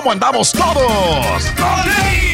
¿Cómo andamos todos?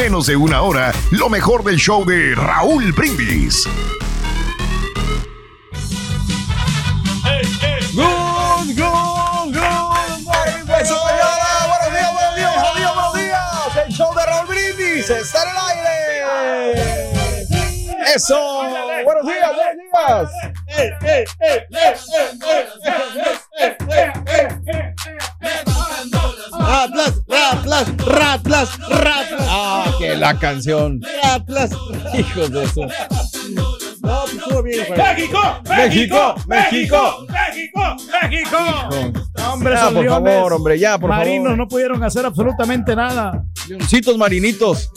menos de una hora lo mejor del show de Raúl Brindis. Good, good, good pues. Buenos días, buenos días, buenos días, buenos días. El show de Raúl Brindis está en el aire. Eso. Buenos días, buenos días. Ratlas, ratlas, ratlas, ratlas. Ah, que la canción. Ratlas. Hijos de eso. No, pues estuvo bien, güey. ¡México! México, México. ¡México! ¡México! Hombre, Ya, por leones favor, hombre, ya, por marinos favor. no pudieron hacer absolutamente nada. Leoncitos marinitos.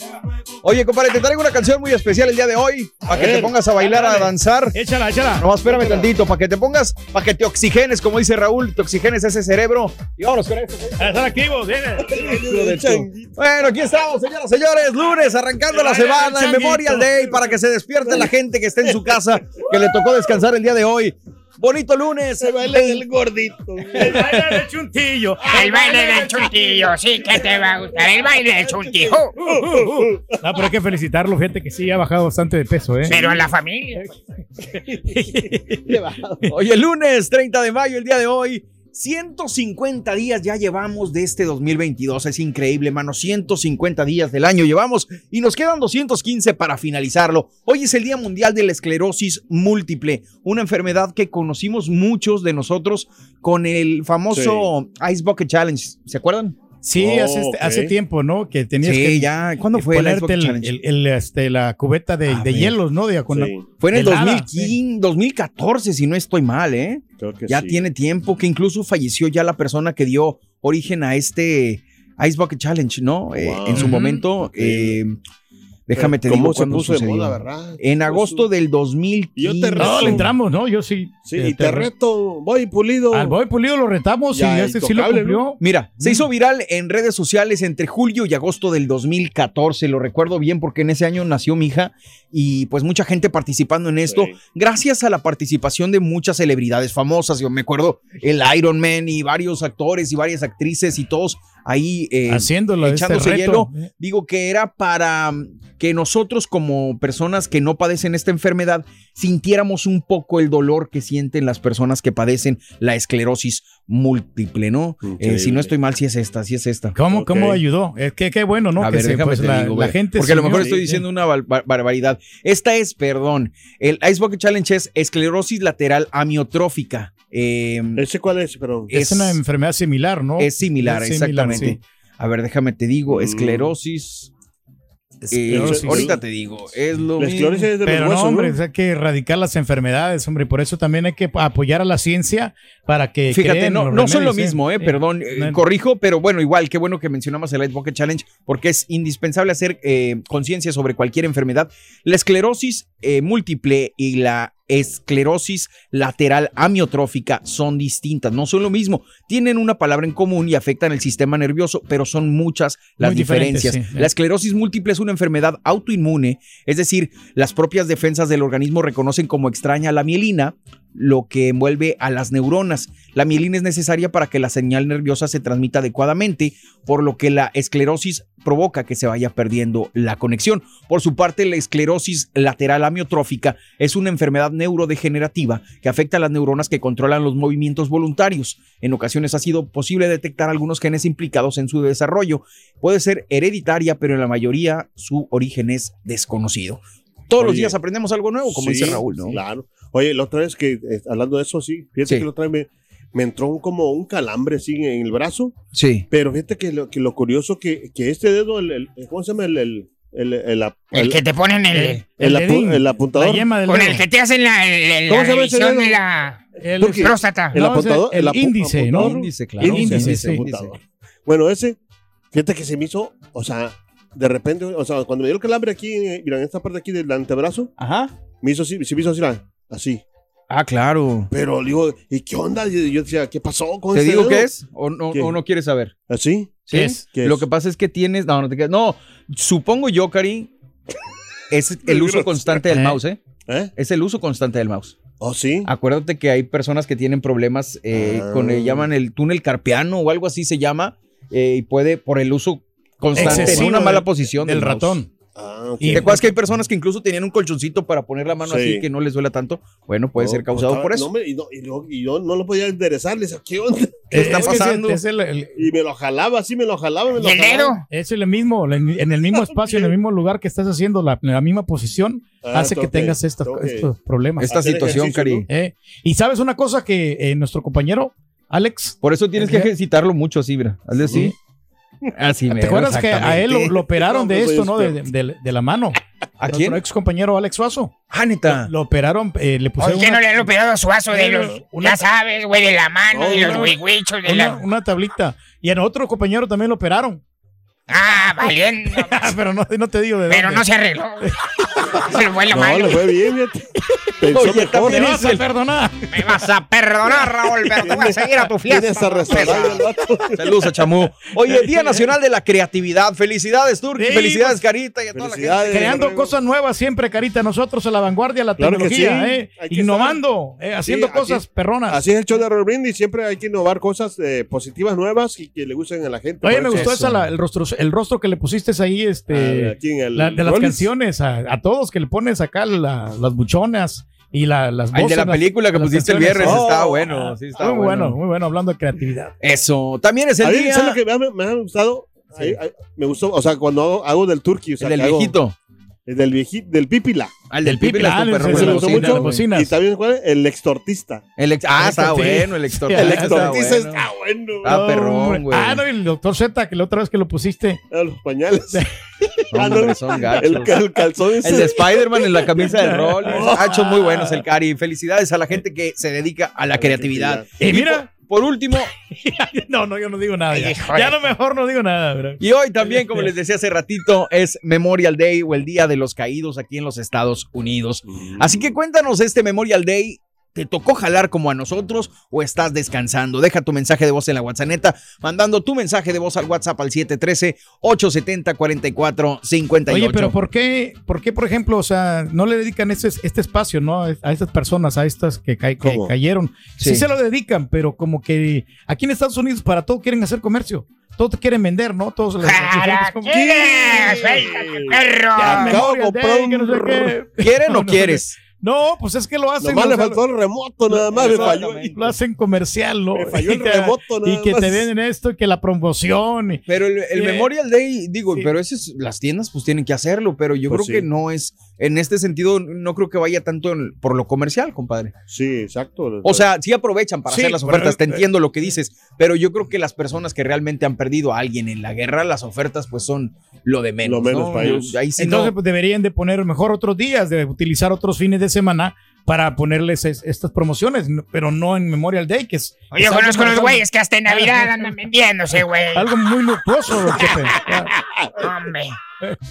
Oye, compadre, te traigo una canción muy especial el día de hoy. Para que te pongas a bailar, a danzar. Échala, échala. No, espérame tantito, para que te pongas, para que te oxigenes, como dice Raúl, te oxigenes ese cerebro. Y vámonos con esto. A estar activos, viene. Bueno, aquí estamos, señoras y señores, lunes, arrancando la semana en Memorial Day para que se despierte la gente que esté en su casa, que le tocó descansar el día de hoy. Bonito lunes. Se baile del gordito. El baile del chuntillo. El baile del chuntillo, sí que te va a gustar. El baile del chuntillo. No, pero hay que felicitarlo, fíjate que sí ha bajado bastante de peso, ¿eh? Pero a la familia. Oye, lunes 30 de mayo, el día de hoy. 150 días ya llevamos de este 2022. Es increíble, mano. 150 días del año llevamos y nos quedan 215 para finalizarlo. Hoy es el Día Mundial de la Esclerosis Múltiple, una enfermedad que conocimos muchos de nosotros con el famoso Ice Bucket Challenge. ¿Se acuerdan? Sí, Oh, hace, ok. hace tiempo, ¿no? Que tenías Sí, que ya. ¿Cuándo fue el ponerte el, el- el, este, la cubeta de, A de hielos, ¿no? De, con la- Sí, Fue en el helada, 2015, 2014, si no estoy mal, ¿eh? creo que ya sí. tiene tiempo que incluso falleció ya la persona que dio origen a este Ice Bucket Challenge, ¿no? Eh, en su momento, eh, déjame te ¿Cómo digo se cuándo puso de sucedió. moda, verdad? En agosto del 2015. Y yo te No, le entramos, ¿no? Yo sí. Sí, eh, y te reto, voy pulido. Al Boy Pulido lo retamos Ya, y este sí lo cumplió. Mira, se hizo viral en redes sociales entre julio y agosto del 2014. Lo recuerdo bien porque en ese año nació mi hija y pues mucha gente participando en esto. Sí. Gracias a la participación de muchas celebridades famosas. Yo me acuerdo el Iron Man y varios actores y varias actrices y todos ahí eh, Haciéndolo, este echándose reto. hielo. Digo que era para mm, que nosotros como personas que no padecen esta enfermedad sintiéramos un poco el dolor que sienten las personas que padecen la esclerosis múltiple, ¿no? Eh, si no estoy mal, si es esta, si es esta. ¿Cómo. ¿Cómo ayudó? Es que qué bueno, ¿no? A que ver, se- déjame pues, te la, digo, la gente porque a lo mejor estoy diciendo una bar- bar- barbaridad. Esta es, perdón, el Ice Bucket Challenge es esclerosis lateral amiotrófica. Eh, ¿Ese cuál es? Pero Es una enfermedad similar, ¿no? es similar, Es similar, exactamente. Sí. A ver, déjame te digo, Mm. esclerosis. eh, Esclerosis. ahorita te digo, es lo la mismo. esclerosis es de Pero los no, hombre, ¿no? hay que erradicar las enfermedades, hombre, y por eso también hay que apoyar a la ciencia para que Fíjate, creen no, los no son lo remedios, mismo, eh, perdón, eh, No, corrijo, pero bueno, igual, qué bueno que mencionamos el Ice Bucket Challenge, porque es indispensable hacer eh, conciencia sobre cualquier enfermedad. La esclerosis eh, múltiple y la esclerosis lateral amiotrófica son distintas, no son lo mismo. Tienen una palabra en común y afectan el sistema nervioso, pero son muchas las Muy diferencias. sí. La esclerosis múltiple es una enfermedad autoinmune, es decir, las propias defensas del organismo reconocen como extraña la mielina, lo que envuelve a las neuronas. La mielina es necesaria para que la señal nerviosa se transmita adecuadamente, por lo que la esclerosis provoca que se vaya perdiendo la conexión. Por su parte, la esclerosis lateral amiotrófica es una enfermedad neurodegenerativa que afecta a las neuronas que controlan los movimientos voluntarios. En ocasiones ha sido posible detectar algunos genes implicados en su desarrollo. Puede ser hereditaria, pero en la mayoría su origen es desconocido. Todos los días aprendemos algo nuevo, como Sí, dice Raúl, ¿no? Claro. Oye, la otra vez que, eh, hablando de eso, sí, fíjate Sí. que la otra vez me, me entró un- como un calambre así en el brazo, Sí. pero fíjate que lo, que lo curioso que, que este dedo, el, el- ¿cómo se llama? El, el, el, el, ap- El que te ponen el. El, el el la apuntador. yema del Con el que te hacen la, el- el- ¿Cómo la se revisión dedo? de la El- próstata. el no, apuntador, el el apu- índice, ¿no? apuntador. Índice, claro. El índice, índice, sí. apuntador. Bueno, ese Fíjate que se me hizo, o sea, de repente, o sea, cuando me dio el calambre aquí, eh, mira, en esta parte aquí del antebrazo, Ajá. me hizo así, se me hizo así, la- así. Ah, claro. Pero digo, ¿y qué onda? Yo decía, ¿qué pasó con ¿Te este digo dedo? qué es? ¿O no, ¿Qué? o no quieres saber? ¿Así? ¿Sí? es? ¿Qué Lo es? que pasa es que tienes. No, no te quedas. No, supongo yo, Cari. Es el uso constante del Eh. mouse, ¿eh? ¿Eh? Es el uso constante del mouse. ¿Oh, sí? Acuérdate que hay personas que tienen problemas eh, Ah. con el llaman el túnel carpiano o algo así se llama eh, y puede por el uso constante en una mala posición del del mouse. ratón. Ah, ok. Y- ¿Te acuerdas que hay personas que incluso tenían un colchoncito para poner la mano Sí. así que no les duela tanto? Bueno, puede No, ser causado pues, por no, eso. y, no, y, yo, y yo no lo podía enderezar, le decía, ¿qué onda? ¿Qué está Es que pasando? Es, el, el- Y me lo jalaba, así me lo jalaba, me lo ¿Y el jalaba. es el mismo, en el mismo espacio, en el mismo lugar que estás haciendo, la, la misma posición, Ah, hace que tengas estos, problemas. Esta hacer situación, Cari. ¿no? Eh, Y sabes una cosa que eh, nuestro compañero Alex, Por eso tienes que ejercitarlo mucho así, mira. Hazle así. Así me ¿te acuerdas que a él lo, lo operaron de esto, no? De, de- de la mano. ¿A Nuestro quién? ex compañero Alex Suazo. Ah, neta. Lo operaron, eh, le ¿Por pusieron qué no le han operado a su vaso de los, una- ya sabes, güey, de la mano, No, de los huihuichos, de una, la... una tablita. Y a otro compañero también lo operaron. Ah, valiendo. Pero no, no te digo de Pero dónde. no se arregló. Se fue la No, mano. le fue bien, fíjate. Pensó Oye, mejor. Me vas a perdonar. Me vas a perdonar, Raúl, pero te voy a seguir a tu fiesta. Saludos a Chamú. Oye, Día Nacional de la Creatividad. Felicidades, Turki. Sí, Felicidades, pues, Carita, y a toda la gente. Felicidades. Creando cosas nuevas siempre, Carita. Nosotros a la vanguardia de la Claro tecnología, sí. eh, innovando, eh, haciendo Sí, aquí- cosas perronas. Así es el show de Brindis. Siempre hay que innovar cosas eh, positivas, nuevas y que le gusten a la gente. Oye, Por me eso- gustó esa, la- el, rostro, el rostro que le pusiste ahí, este, Ah, aquí en el la- de las canciones, a, a todos que le pones acá la- las buchonas y la, las Ah, El de voces, la las- película que las pusiste el viernes Oh, está bueno. Sí, está muy bueno. bueno. muy bueno, hablando de creatividad. Eso. También es el día. ¿sabes lo que me, ha- me ha gustado? Ahí- ahí- me gustó, o sea, cuando hago, hago del turkey, o sea, el del hago- viejito. El del viejito, del pipila. Ah, el del Pipi, Pipi, la ah, de la gustó bocina, mucho. Y también, ¿cuál? El extortista. El ex- ah, está Sí. bueno, el extortista. El Ah, está extortista bueno. está bueno. Ah, perrón, Hombre. güey. Ah, no, y el doctor Z, que la otra vez que lo pusiste. Ah, Los pañales. Ah, no. El, el calzón ese. El de Spider-Man en la camisa del rol. Hachos muy buenos, el Cari. Felicidades a la gente que se dedica a la creatividad. Y mira, Por, último, no, no, yo no digo nada. Ya, ya no mejor no digo nada, bro. y hoy también, como les decía hace ratito, es Memorial Day o el Día de los Caídos aquí en los Estados Unidos. Así que cuéntanos este Memorial Day. ¿Te tocó jalar como a nosotros o estás descansando? Deja tu mensaje de voz en la WhatsApp, mandando tu mensaje de voz al WhatsApp al 713-870-4458. Oye, pero ¿por qué, por qué, por ejemplo, o sea, no le dedican este, este espacio, ¿no? A estas personas, a estas que, ca- que cayeron. Sí. Sí. se lo dedican, pero como que aquí en Estados Unidos para todo quieren hacer comercio. Todo te quieren vender, ¿no? Todos ¡Cara! ¡Suéltate, perro! Ya, Day, no sé. ¿Quieren No, o no, quieres? No, pues es que lo hacen. Nomás le faltó el remoto, nada más me falló. Exactamente. lo hacen comercial, ¿no? Me falló el Y que- remoto, nada Y que más. te venden esto y que la promoción. Pero el, el Eh, Memorial Day, digo, sí. pero ese es- las tiendas pues tienen que hacerlo, pero yo Pues creo que no es, en este sentido, no creo que vaya tanto en- por lo comercial, compadre. Sí, exacto. O sea, sí aprovechan para Sí, hacer las pero, ofertas, te eh, entiendo lo que dices, pero yo creo que las personas que realmente han perdido a alguien en la guerra, las ofertas pues son lo de menos. Lo menos ¿no? para ellos. Yo- Ahí sí Entonces, no. pues deberían de poner mejor otros días, de utilizar otros fines de semana para ponerles es- estas promociones, pero no en Memorial Day, que es, Oye, algo conozco unos más- güeyes que hasta en Navidad andan vendiéndose, güey. algo muy. Ya. Hombre.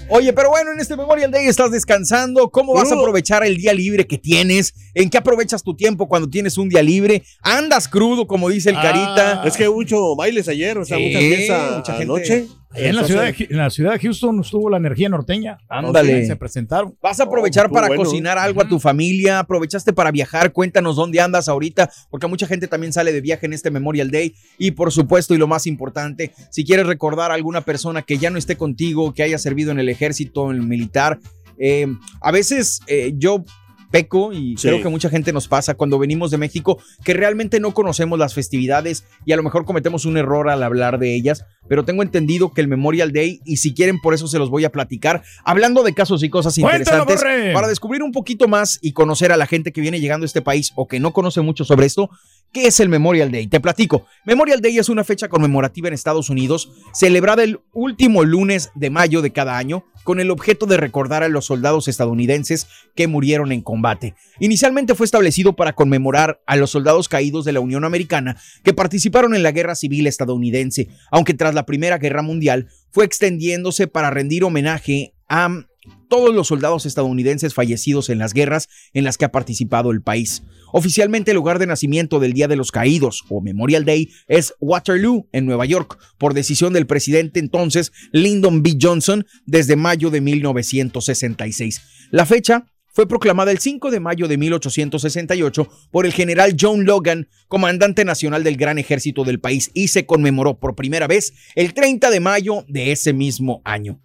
Oye, pero bueno, en este Memorial Day estás descansando. ¿Cómo vas a Crudo. aprovechar el día libre que tienes? ¿En qué aprovechas tu tiempo cuando tienes un día libre? ¿Andas crudo, como dice el Ah, Carita? Es que mucho bailes ayer, o sea, Sí, mucha fiesta mucha gente. anoche. Allá en la, ciudad de, Hu- en la ciudad de Houston estuvo la energía norteña. Ándale. Se presentaron. ¿Vas a aprovechar Oh, estuvo para bueno. cocinar algo a tu familia? ¿Aprovechaste para viajar? Cuéntanos dónde andas ahorita, porque mucha gente también sale de viaje en este Memorial Day. Y por supuesto, y lo más importante, si quieres recordar a alguna persona que ya no esté contigo, que haya servido en el ejército, en el militar, eh, a veces eh, yo peco y Sí. creo que mucha gente nos pasa cuando venimos de México que realmente no conocemos las festividades y a lo mejor cometemos un error al hablar de ellas, pero tengo entendido que el Memorial Day y si quieren por eso se los voy a platicar, hablando de casos y cosas interesantes para descubrir un poquito más y conocer a la gente que viene llegando a este país o que no conoce mucho sobre esto, ¿Qué es el Memorial Day? Te platico. Memorial Day es una fecha conmemorativa en Estados Unidos, celebrada el último lunes de mayo de cada año, con el objeto de recordar a los soldados estadounidenses que murieron en combate. Inicialmente fue establecido para conmemorar a los soldados caídos de la Unión Americana que participaron en la Guerra Civil estadounidense, aunque tras la Primera Guerra Mundial fue extendiéndose para rendir homenaje a todos los soldados estadounidenses fallecidos en las guerras en las que ha participado el país. Oficialmente el lugar de nacimiento del Día de los Caídos o Memorial Day es Waterloo, en Nueva York, por decisión del presidente entonces Lyndon B. Johnson desde mayo de 1966. La fecha fue proclamada el 5 de mayo de 1868 por el general John Logan, comandante nacional del gran ejército del país, y se conmemoró por primera vez el 30 de mayo de ese mismo año.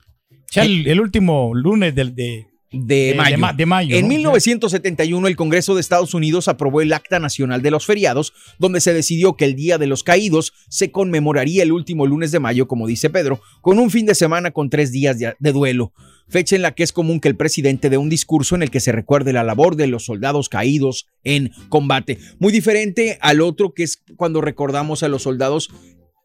Ya el, el último lunes del, de, de, de mayo. ma- de mayo, En ¿no? 1971, el Congreso de Estados Unidos aprobó el Acta Nacional de los Feriados, donde se decidió que el Día de los Caídos se conmemoraría el último lunes de mayo, como dice Pedro, con un fin de semana con tres días de duelo. Fecha en la que es común que el presidente dé un discurso en el que se recuerde la labor de los soldados caídos en combate. Muy diferente al otro que es cuando recordamos a los soldados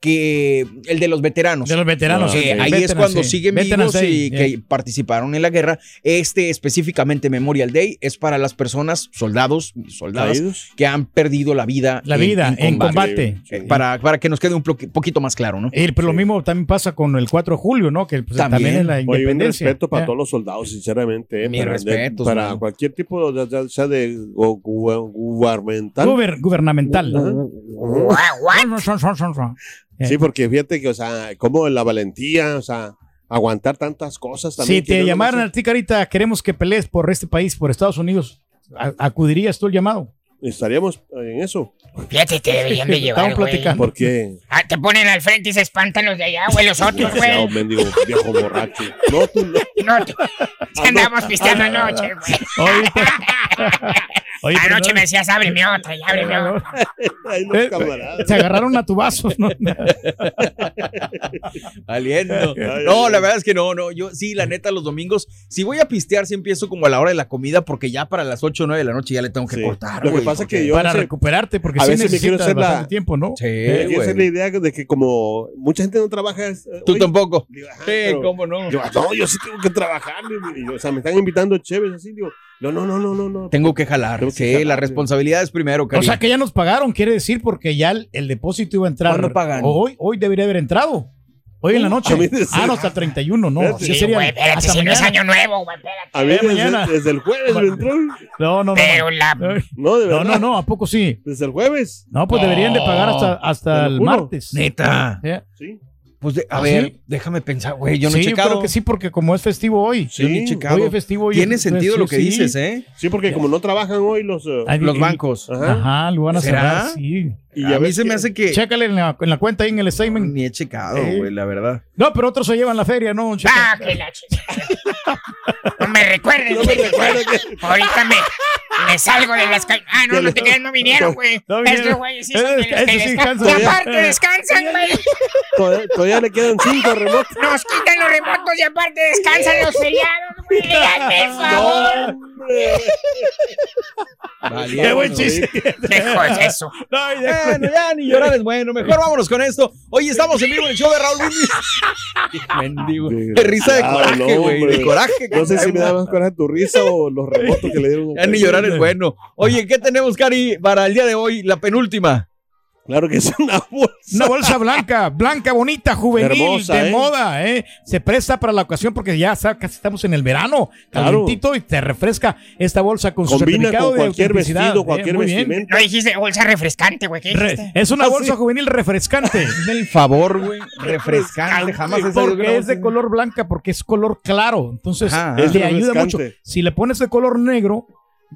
que el de los veteranos. De los veteranos. Que sí, ahí es cuando sí. siguen vivos Day, y yeah. que participaron en la guerra. Este específicamente Memorial Day es para las personas, soldados, soldadas Caídos. que han perdido la vida. La vida en combate. Eh, Para, para que nos quede un poquito más claro, ¿no? Eh, pero lo mismo también pasa con el 4 de julio, ¿no? Que pues, también, También. es la Oye, un independencia. respeto para todos los soldados, sinceramente. eh, Mis para, de- respetos, para cualquier tipo, de, ya sea de gu- gu- gubernamental. Guber- gubernamental. Eh, Sí, porque fíjate que, o sea, como la valentía, o sea, aguantar tantas cosas también. Si te llamaran a ti, Carita, queremos que pelees por este país, por Estados Unidos, ¿a- ¿acudirías tú el llamado? Estaríamos en eso. Fíjate, te deberían de llevar, Estamos platicando. Porque. Ah, te ponen al frente y se espantan los de allá, güey, los otros, güey. mendigo viejo borracho. No, tú no. No, te- te andamos pisteando anoche, güey. Oye, pero Anoche no- me decías, ábreme otra, y ábreme otra. Ay, no, Eh, camarada. Se agarraron a tu vaso, ¿no? Aliento. Ay, No, la verdad es que no, no. Yo sí, la neta, los domingos, si voy a pistear, sí empiezo como a la hora de la comida, porque ya para las 8 o 9 de la noche ya le tengo que Sí. cortar. Lo que pasa es que yo- Para recuperarte, porque a sí veces me quiero hacer la- tiempo, ¿no? Sí, Eh, esa es la idea de que como mucha gente no trabaja. es- Tú tampoco. digo, Sí, pero- cómo no. Yo, no, yo sí tengo que trabajar. y- y- o sea, me están invitando chéves así. Digo, no, no, no, no, no. no. Tengo que jalar. Tengo que sí, jalar, la güey. responsabilidad es primero, O cariño. sea que ya nos pagaron, quiere decir, porque ya el, el depósito iba a entrar. ¿Cuándo pagan? Hoy, hoy debería haber entrado. Hoy en la noche. Ah, no, hasta el 31, no. Espérate. Sí Sí, sería güey, espérate, hasta si no es año nuevo, güey, espérate. A Eh, desde, mañana. desde el jueves me entró. No, no, no. Pero la... No, No, de verdad. no, no, ¿a poco sí? Desde el jueves. No, pues deberían de pagar hasta, hasta el martes. Neta. Sí. Pues de- a ¿Ah, ver, sí? déjame pensar, güey. Yo no sí, he checado. creo que sí, porque como es festivo hoy. Yo ni he Sí, checado. Hoy es festivo. hoy Tiene sentido sí, lo que sí. dices, ¿eh? Sí, porque como no trabajan hoy los. eh, Ay, Los y- bancos. Ajá. Ajá, lo van a ¿Será? cerrar, sí. Y a mí se me hace que Chécale en la, en la cuenta ahí en el statement. ni he checado, Eh. güey, la verdad. No, pero otros se llevan la feria, ¿no? Ah, que la No me recuerdes, No me que- Ahorita me, me salgo de las calles. Ah, no, no te creas, no vinieron, güey. No vinieron. Estos güeyes sí son de los que sí descansan. descansa. Y aparte descansan, güey. Todavía, todavía le quedan cinco remotos. Nos quitan los remotos y aparte descansan los feriados, güey. Hazme favor. Vale, Qué buen chiste. ¿Qué cosa es eso? No, ya- Bueno, ya ni llorar es bueno. Mejor vámonos con esto. Hoy estamos en vivo en el show de Raúl. Mendigo. De risa de coraje, no, güey. de coraje. No sé si me da más coraje tu risa o los remotos que le dieron. Ya ni llorar es bueno. Oye, ¿qué tenemos, Cari, para el día de hoy? La penúltima. Claro que es una bolsa. Una bolsa blanca, blanca, bonita, juvenil, Hermosa, de ¿eh? moda, ¿eh? Se presta para la ocasión porque ya casi estamos en el verano, Claro. calientito y te refresca esta bolsa con su Combina certificado con de cualquier autenticidad, vestido, ¿eh? cualquier bien. vestimenta. No dijiste bolsa refrescante, güey. Es una Ah, bolsa sí. juvenil refrescante. Del favor, güey. Refrescante. Jamás una Porque es de color blanca, porque es color claro. Entonces, Ajá, le es ayuda mucho. Si le pones de color negro,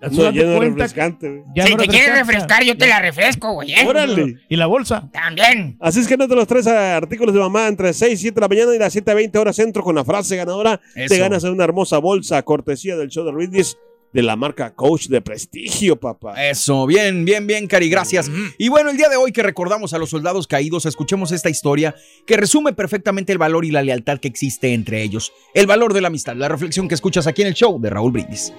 No, tú date ya no es cuenta refrescante. ya si no te quieres refresca. refrescar, yo te la refresco, güey. ¿eh? Órale. Y la bolsa. También. Así es que no te los tres artículos de mamá entre 6 y 7 de la mañana y las 7 a 20 horas centro con la frase ganadora. Eso. Te ganas una hermosa bolsa cortesía del show de Luis de la marca Coach de prestigio, papá. Eso, bien, bien, bien, Cari, gracias. Y bueno, el día de hoy que recordamos a los soldados caídos, escuchemos esta historia que resume perfectamente el valor y la lealtad que existe entre ellos. El valor de la amistad, la reflexión que escuchas aquí en el show de Raúl Brindis.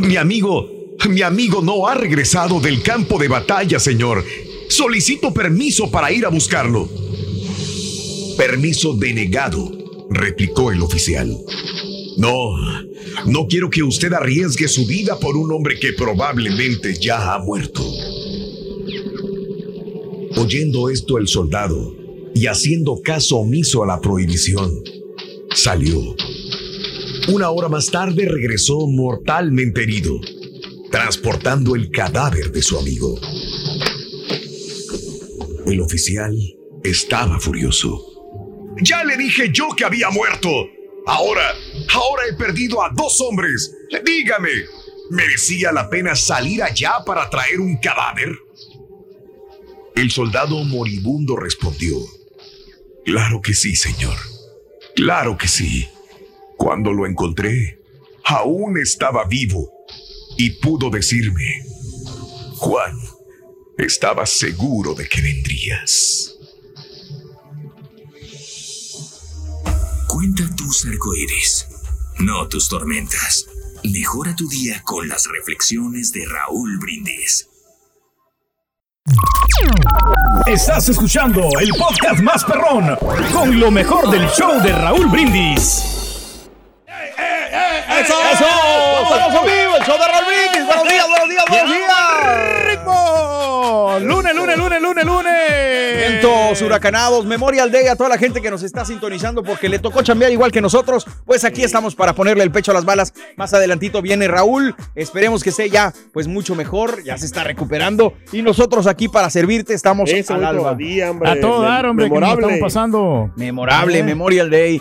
Mi amigo, mi amigo no ha regresado del campo de batalla, señor. Solicito permiso para ir a buscarlo. Permiso denegado, replicó el oficial. No, no quiero que usted arriesgue su vida por un hombre que probablemente ya ha muerto. Oyendo esto el soldado y haciendo caso omiso a la prohibición, salió. Una hora más tarde regresó mortalmente herido, transportando el cadáver de su amigo. El oficial estaba furioso. Ya le dije yo que había muerto. Ahora, ahora he perdido a dos hombres. Dígame, ¿merecía la pena salir allá para traer un cadáver? El soldado moribundo respondió. Claro que sí, señor. Claro que sí. Cuando lo encontré, aún estaba vivo y pudo decirme, Juan, estaba seguro de que vendrías. Cuenta tus arcoíris, no tus tormentas. Mejora tu día con las reflexiones de Raúl Brindis. Estás escuchando el podcast más perrón con lo mejor del show de Raúl Brindis. ¡Eso! ¡Estamos en vivo! ¡El show de Raúl Brindis! ¡Buenos días, buenos días, buenos días! ¡Ritmo! Lunes, lunes, lunes, lunes, lunes. Vientos huracanados, Memorial Day a toda la gente que nos está sintonizando porque le tocó chambear igual que nosotros. Pues aquí estamos para ponerle el pecho a las balas. Más adelantito viene Raúl. Esperemos que esté ya pues mucho mejor. Ya se está recuperando. Y nosotros aquí para servirte estamos Ese al alba. día, hombre. A todo dar, hombre, que nos memorable. estamos pasando. Memorable Eh. Memorial Day.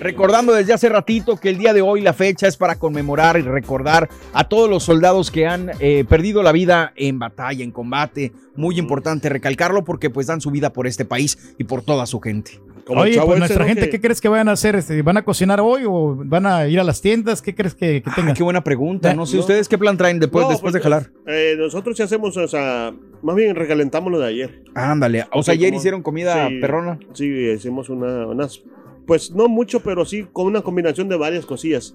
Recordando desde hace ratito que el día de hoy la fecha es para conmemorar y recordar a todos los soldados que han eh, perdido la vida en batalla, en combate. Muy importante recalcarlo porque pues dan su vida por este país y por toda su gente. Como Oye, chavo pues nuestra gente, que- ¿qué crees que vayan a hacer? Este, ¿Van a cocinar hoy o van a ir a las tiendas? ¿Qué crees que, que Ah, tengan? qué buena pregunta. No sé ustedes qué plan traen después, No, después de pues, jalar. eh, nosotros sí hacemos, o sea, más bien recalentamos lo de ayer. Ándale. O sea, ayer como- hicieron comida sí. perrona. Sí, hicimos una, unas, pues no mucho, pero sí con una combinación de varias cosillas.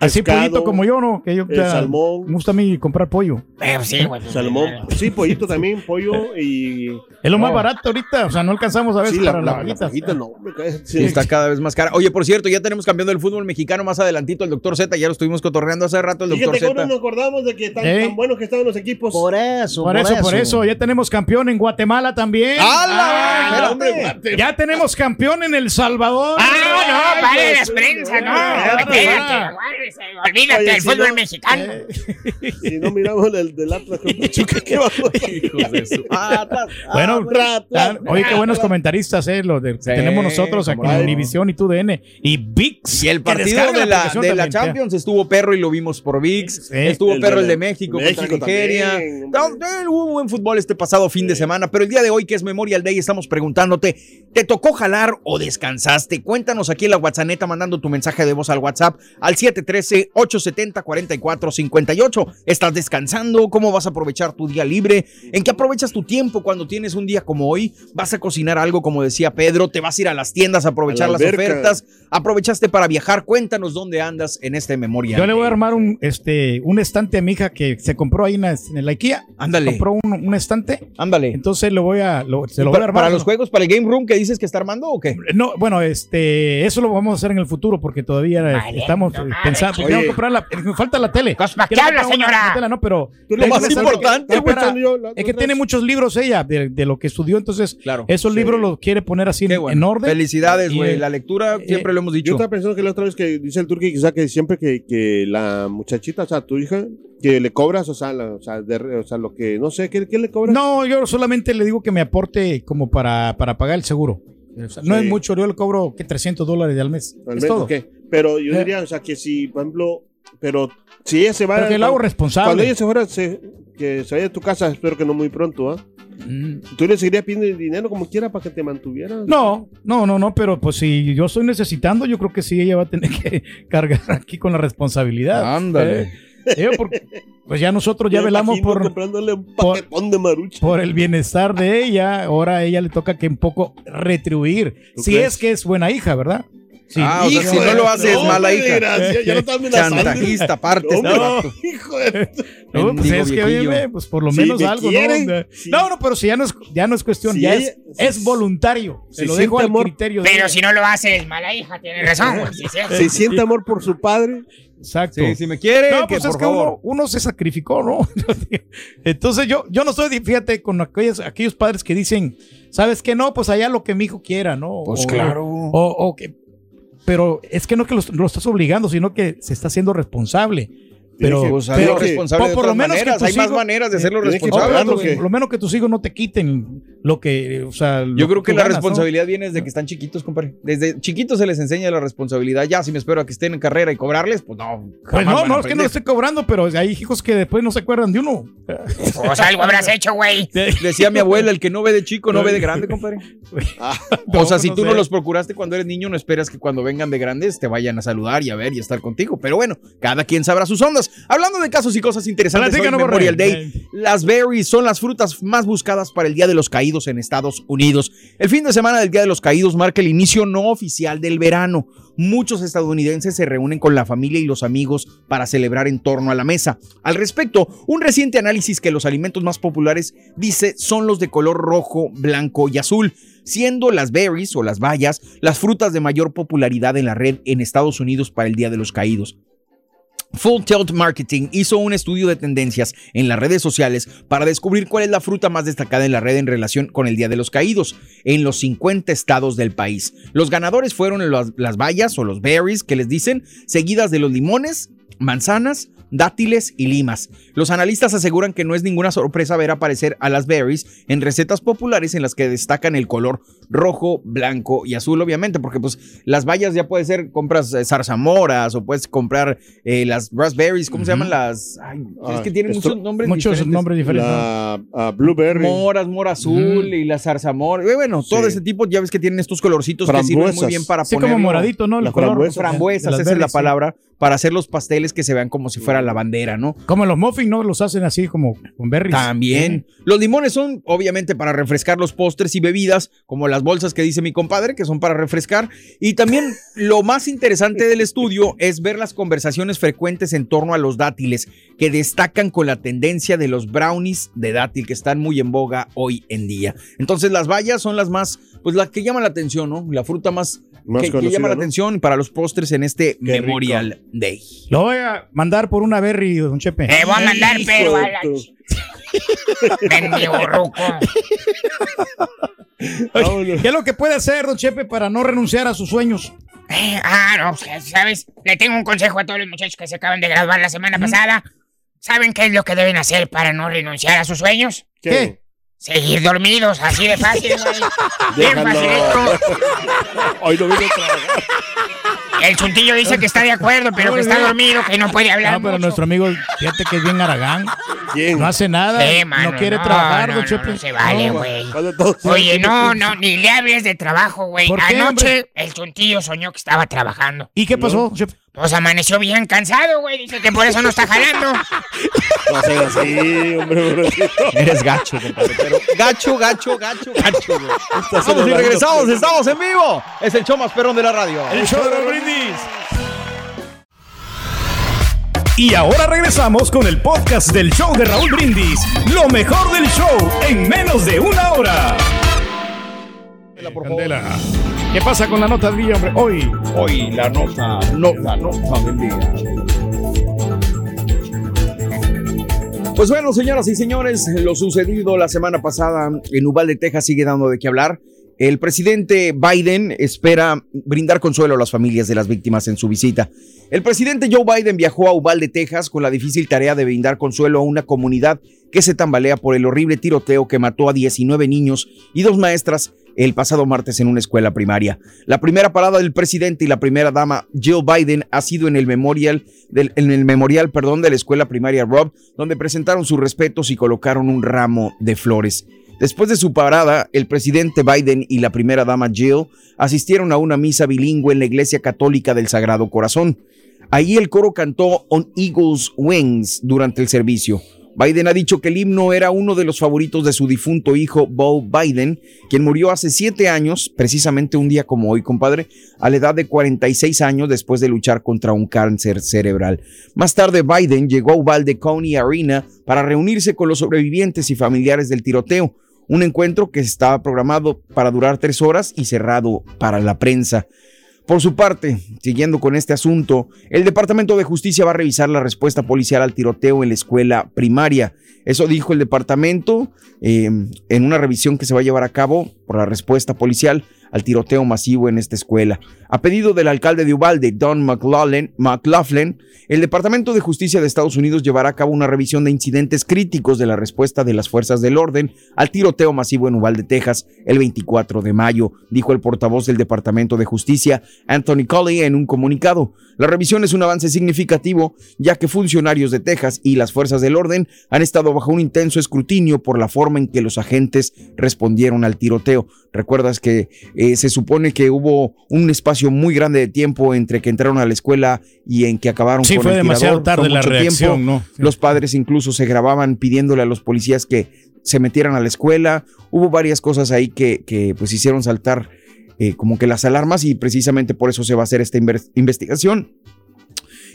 Así pescado, pollito como yo, ¿no? Que yo eh, ya- salmón. Me gusta a mí comprar pollo. Eh, sí, güey. Salmón, sí, pollito también, pollo y... Es lo más barato ahorita. O sea, no alcanzamos a veces Sí, la, para la, las la fajitas. fajita no, me cae. Sí, está cada vez más cara. Oye, por cierto, ya tenemos campeón del fútbol mexicano más adelantito, el doctor Z. Ya lo estuvimos cotorreando hace rato, el doctor Z. nos acordamos de que tan, Ey. tan buenos que estaban los equipos. eso, Por eso, por eso, ya tenemos campeón en Guatemala también. ¡Hala! Ah, Espérate. ya tenemos campeón en El Salvador. Ah, no, pare Dios las prensas, no. Olvídate del si fútbol no- mexicano. Si no miramos el del Atlas con Pachuca, ¿qué vamos a? Hijos de su- Ah, ta- Bueno, oye, qué buenos comentaristas, eh, los de- Sí, tenemos nosotros aquí en. Univisión y TUDN y VIX. Y el partido de la, aplicación de la también. Champions estuvo perro y lo vimos por VIX. Sí. estuvo El perro de el de la- México, México contra Nigeria. No, eh, hubo buen fútbol este pasado fin de semana, pero el día de hoy, que es Memorial Day, estamos preguntándote: ¿te tocó jalar o descansaste? Cuéntanos aquí en la WhatsApp, mandando tu mensaje de voz al WhatsApp al 713-870-4458. ¿Estás descansando? ¿Cómo vas a aprovechar tu día libre? ¿En qué aprovechas tu tiempo cuando tienes un día como hoy? ¿Vas a cocinar algo, como decía Pedro? ¿Te vas a ir a las tiendas a aprovechar A la las ofertas? ¿Aprovechaste para viajar? Cuéntanos dónde andas en este Memorial Yo le voy a armar un, este, un estante a mi hija que se compró ahí en, la- el IKEA. Ándale. Compró un, un estante. Ándale. Entonces lo voy a, lo- se ¿Y lo voy a para, armar. para los juegos, para el Game Room que dices que está armando o qué? No, bueno, este, eso lo vamos a hacer en el futuro porque todavía Vale, estamos no eh, pensando. Porque Oye. tengo que comprar la, me falta la tele. Cosma, ¿qué habla, señora? no, pero Lo más importante, güey. yo, es que tiene muchos libros ella de, de lo que estudió, entonces Claro. esos Sí. libros los quiere poner así en, Qué bueno. en orden. Felicidades, güey. La lectura eh, siempre lo hemos Yo dicho. estaba pensando que la otra vez que dice el turqui, quizá que siempre que, que la muchachita, o sea, tu hija, que le cobras, o sea, la- o sea, de- o sea, lo que, no sé, ¿qué, qué le cobras? No, yo solamente le digo que me aporte como para, para pagar el seguro. Sea, No Sí. es mucho, yo le cobro que 300 dólares al mes. Al es menos, todo. Pero yo Eh. diría, o sea, que si, por ejemplo, pero si ella se va... Pero que lo hago cuando, responsable. cuando ella se fuera, se- que se vaya de tu casa, espero que no muy pronto, ¿ah? Mm. ¿Tú le seguirías pidiendo dinero como quiera para que te mantuviera? No, no, no, no, pero pues si yo estoy necesitando, yo creo que sí, ella va a tener que cargar aquí con la responsabilidad. Ándale. Eh, eh, porque, pues ya nosotros ya Me velamos por, un por- de el bienestar de ella. Ahora a ella le toca que un poco retribuir. ¿Tú Si crees? es que es buena hija, ¿verdad? Sí. Ah, o sea, Hijo si no lo haces, no, mala hija. gracias, ya no. Chantajista, aparte. este No, vato. hijo de... No, pues es que, oye, pues por lo menos me algo, ¿no? No, no, pero si ya no es, ya no es cuestión, ya es, es voluntario. Se si lo dejo al amor, criterio Pero si no lo haces, mala hija, tienes razón, güey. Sí, sí. Si siente amor por su padre, Exacto. Sí, si me quiere, No, que pues por es que favor. uno, uno se sacrificó, ¿no? Entonces yo, yo no estoy, fíjate, con aquellos, aquellos padres que dicen, ¿sabes qué? No, pues allá lo que mi hijo quiera, ¿no? Pues O- claro. O, o que, pero es que no que lo, lo estás obligando, sino que se está haciendo responsable. Pero, Pues que- responsable por- lo menos maneras. Hay más maneras de hacerlo responsable. que- por lo menos que tus hijos no te quiten lo que, o sea, Yo creo que la ganas, ¿no? responsabilidad viene desde que están chiquitos, compadre. Desde chiquitos se les enseña la responsabilidad. Ya, si me espero a que estén en carrera y cobrarles, pues no. Pues no, no, es que no estoy cobrando, pero hay hijos que después no se acuerdan de uno. Pues algo habrás hecho, güey. Decía mi abuela, el que no ve de chico no ve de grande, compadre. o sea, si no tú no sé. los procuraste cuando eres niño, no esperas que cuando vengan de grandes te vayan a saludar y a ver y a estar contigo. Pero bueno, cada quien sabrá sus ondas. Hablando de casos y cosas interesantes, hoy Memorial. Day. Las berries son las frutas más buscadas para el Día de los Caídos en Estados Unidos. El fin de semana del Día de los Caídos marca el inicio no oficial del verano. Muchos estadounidenses se reúnen con la familia y los amigos para celebrar en torno a la mesa. Al respecto, un reciente análisis que los alimentos más populares dice son los de color rojo, blanco y azul, siendo las berries o las bayas las frutas de mayor popularidad en la red en Estados Unidos para el Día de los Caídos. Full Tilt Marketing hizo un estudio de tendencias en las redes sociales para descubrir cuál es la fruta más destacada en la red en relación con el Día de los Caídos en los 50 estados del país. Los ganadores fueron las, bayas o los berries que les dicen, seguidas de los limones, manzanas, dátiles y limas. Los analistas aseguran que no es ninguna sorpresa ver aparecer a las berries en recetas populares en las que destacan el color rojo, blanco y azul, obviamente, porque pues las bayas ya puede ser, compras eh, zarzamoras o puedes comprar eh, las raspberries, ¿cómo se llaman las? Ay, es que tienen esto- muchos nombres Muchos diferentes. nombres diferentes. la ah, Blueberry. Moras, mora azul y la zarzamora. Eh, Bueno, todo Sí. ese tipo, ya ves que tienen estos colorcitos que sirven muy Frambuesas. bien para Sí, ponerlo. como moradito, ¿no? El la color. frambuesa. Frambuesas, las esa es la sí. palabra, para hacer los pasteles que se vean como si fuera la bandera, ¿no? Como los muffins, ¿no? Los hacen así como con berries. También. Los limones son obviamente para refrescar los postres y bebidas, como las bolsas que dice mi compadre, que son para refrescar. Y también lo más interesante del estudio es ver las conversaciones frecuentes en torno a los dátiles, que destacan con la tendencia de los brownies de dátil, que están muy en boga hoy en día. Entonces las bayas son las más, pues las que llaman la atención, ¿no? La fruta más, Más que, que llama la atención para los postres en este Qué Memorial Day. Lo voy a mandar por una berry, don Chepe. Te voy a mandar, pero a la mendigo. Oye, ¿Qué es lo que puede hacer, don Chepe, para no renunciar a sus sueños? Eh, ah, no, pues, ¿sabes? Le tengo un consejo a todos los muchachos que se acaban de graduar la semana pasada. ¿Saben qué es lo que deben hacer para no renunciar a sus sueños? ¿Qué? Seguir dormidos, así de fácil, güey. Bien facilito. Hoy no vino a trabajar. El chuntillo dice que está de acuerdo, pero que está dormido, que no puede hablar No, pero mucho. nuestro amigo, fíjate que es bien aragán. ¿Quién? No hace nada. Sí, mano, no quiere no, trabajar, no, no, se vale, güey. ¿Cuándo todos- Oye, no, no, ni le hables de trabajo, güey. ¿Por qué, Anoche el chuntillo soñó que estaba trabajando. ¿Y qué pasó, Chepe? Pues amaneció bien cansado, güey. Dice que por eso no está jalando. No seas así, hombre. Eres gacho, compadre, pero gacho, gacho, gacho, gacho, güey. Vamos y regresamos, estamos en vivo. Es el show más perrón de la radio. El show de los brindis. Y ahora regresamos con el podcast del show de Raúl Brindis. Lo mejor del show en menos de una hora. Candela. ¿Qué pasa con la nota del día, hombre? Hoy. Hoy la nota, nota, nota del día. Pues bueno, señoras y señores, lo sucedido la semana pasada en Uvalde, Texas, sigue dando de qué hablar. El presidente Biden espera brindar consuelo a las familias de las víctimas en su visita. El presidente Joe Biden viajó a Uvalde, Texas, con la difícil tarea de brindar consuelo a una comunidad que se tambalea por el horrible tiroteo que mató a 19 niños y dos maestras el pasado martes en una escuela primaria. La primera parada del presidente y la primera dama Jill Biden ha sido en el memorial del, en el memorial, perdón, de la escuela primaria Rob, donde presentaron sus respetos y colocaron un ramo de flores. Después de su parada, el presidente Biden y la primera dama Jill asistieron a una misa bilingüe en la iglesia católica del Sagrado Corazón. Allí el coro cantó On Eagle's Wings durante el servicio. Biden ha dicho que el himno era uno de los favoritos de su difunto hijo Bo Biden, quien murió hace siete años, precisamente un día como hoy, compadre, a la edad de 46 años después de luchar contra un cáncer cerebral. Más tarde, Biden llegó a Uvalde County Arena para reunirse con los sobrevivientes y familiares del tiroteo, un encuentro que estaba programado para durar tres horas y cerrado para la prensa. Por su parte, siguiendo con este asunto, el Departamento de Justicia va a revisar la respuesta policial al tiroteo en la escuela primaria. Eso dijo el departamento eh, en una revisión que se va a llevar a cabo por la respuesta policial al tiroteo masivo en esta escuela. A pedido del alcalde de Uvalde, Don McLaughlin, McLaughlin, el Departamento de Justicia de Estados Unidos llevará a cabo una revisión de incidentes críticos de la respuesta de las fuerzas del orden al tiroteo masivo en Uvalde, Texas, el 24 de mayo, dijo el portavoz del Departamento de Justicia, Anthony Colley, en un comunicado. La revisión es un avance significativo, ya que funcionarios de Texas y las fuerzas del orden han estado bajo un intenso escrutinio por la forma en que los agentes respondieron al tiroteo. Recuerdas que eh, se supone que hubo un espacio muy grande de tiempo entre que entraron a la escuela y en que acabaron Sí, con fue el demasiado tirador. tarde Fue la reacción, tiempo. ¿no? Los padres incluso se grababan pidiéndole a los policías que se metieran a la escuela. Hubo varias cosas ahí que, que pues hicieron saltar eh, como que las alarmas y precisamente por eso se va a hacer esta investigación.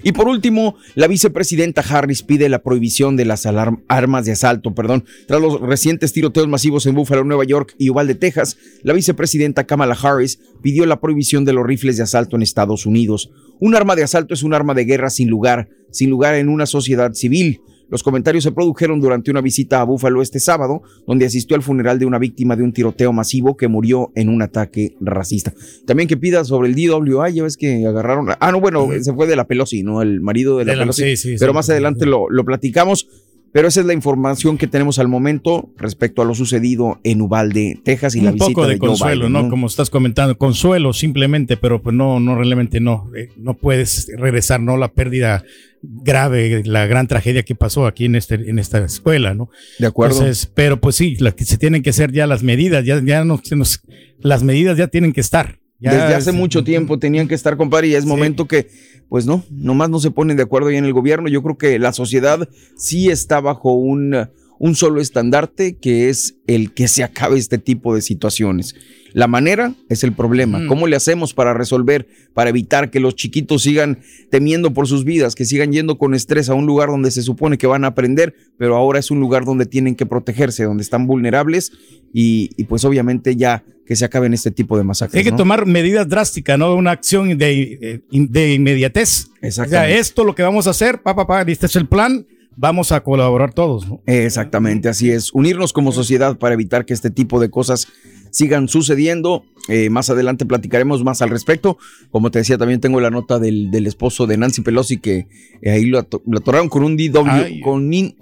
Y por último, la vicepresidenta Harris pide la prohibición de las armas de asalto, perdón. Tras los recientes tiroteos masivos en Buffalo, Nueva York y Uvalde, Texas, la vicepresidenta Kamala Harris pidió la prohibición de los rifles de asalto en Estados Unidos. Un arma de asalto es un arma de guerra sin lugar, sin lugar en una sociedad civil. Los comentarios se produjeron durante una visita a Buffalo este sábado, donde asistió al funeral de una víctima de un tiroteo masivo que murió en un ataque racista. También que pida sobre el DWI, ya ves que agarraron. Ah, no, bueno, se fue de la Pelosi, ¿no? El marido de la De la- Pelosi. sí, sí, pero más adelante lo, lo platicamos. Pero esa es la información que tenemos al momento respecto a lo sucedido en Uvalde, Texas y la un visita poco de, consuelo, Biden, ¿no? Como estás comentando, consuelo simplemente, pero pues no, no realmente no, eh, no puedes regresar, ¿no? La pérdida grave, la gran tragedia que pasó aquí en este, en esta escuela, ¿no? De acuerdo. Entonces, pero pues sí, que se tienen que hacer ya las medidas, ya, ya no, se nos- las medidas ya tienen que estar. Ya Desde hace es- mucho tiempo tenían que estar, compadre, y es momento que, pues no, nomás no se ponen de acuerdo ahí en el gobierno. Yo creo que la sociedad sí está bajo un, un solo estandarte, que es el que se acabe este tipo de situaciones. La manera es el problema. Mm. ¿Cómo le hacemos para resolver, para evitar que los chiquitos sigan temiendo por sus vidas, que sigan yendo con estrés a un lugar donde se supone que van a aprender, pero ahora es un lugar donde tienen que protegerse, donde están vulnerables y, y pues obviamente ya que se acaben este tipo de masacres. Hay que ¿no? tomar medidas drásticas, ¿no? Una acción de, eh, de inmediatez. O sea, Exactamente. esto lo que vamos a hacer, papá, papá, este es el plan, vamos a colaborar todos, ¿no? Exactamente, así es. Unirnos como sociedad para evitar que este tipo de cosas sigan sucediendo. Eh, más adelante platicaremos más al respecto. Como te decía, también tengo la nota del, del esposo de Nancy Pelosi que eh, ahí lo, ato- lo atoraron con un DW, Ay. con DUI.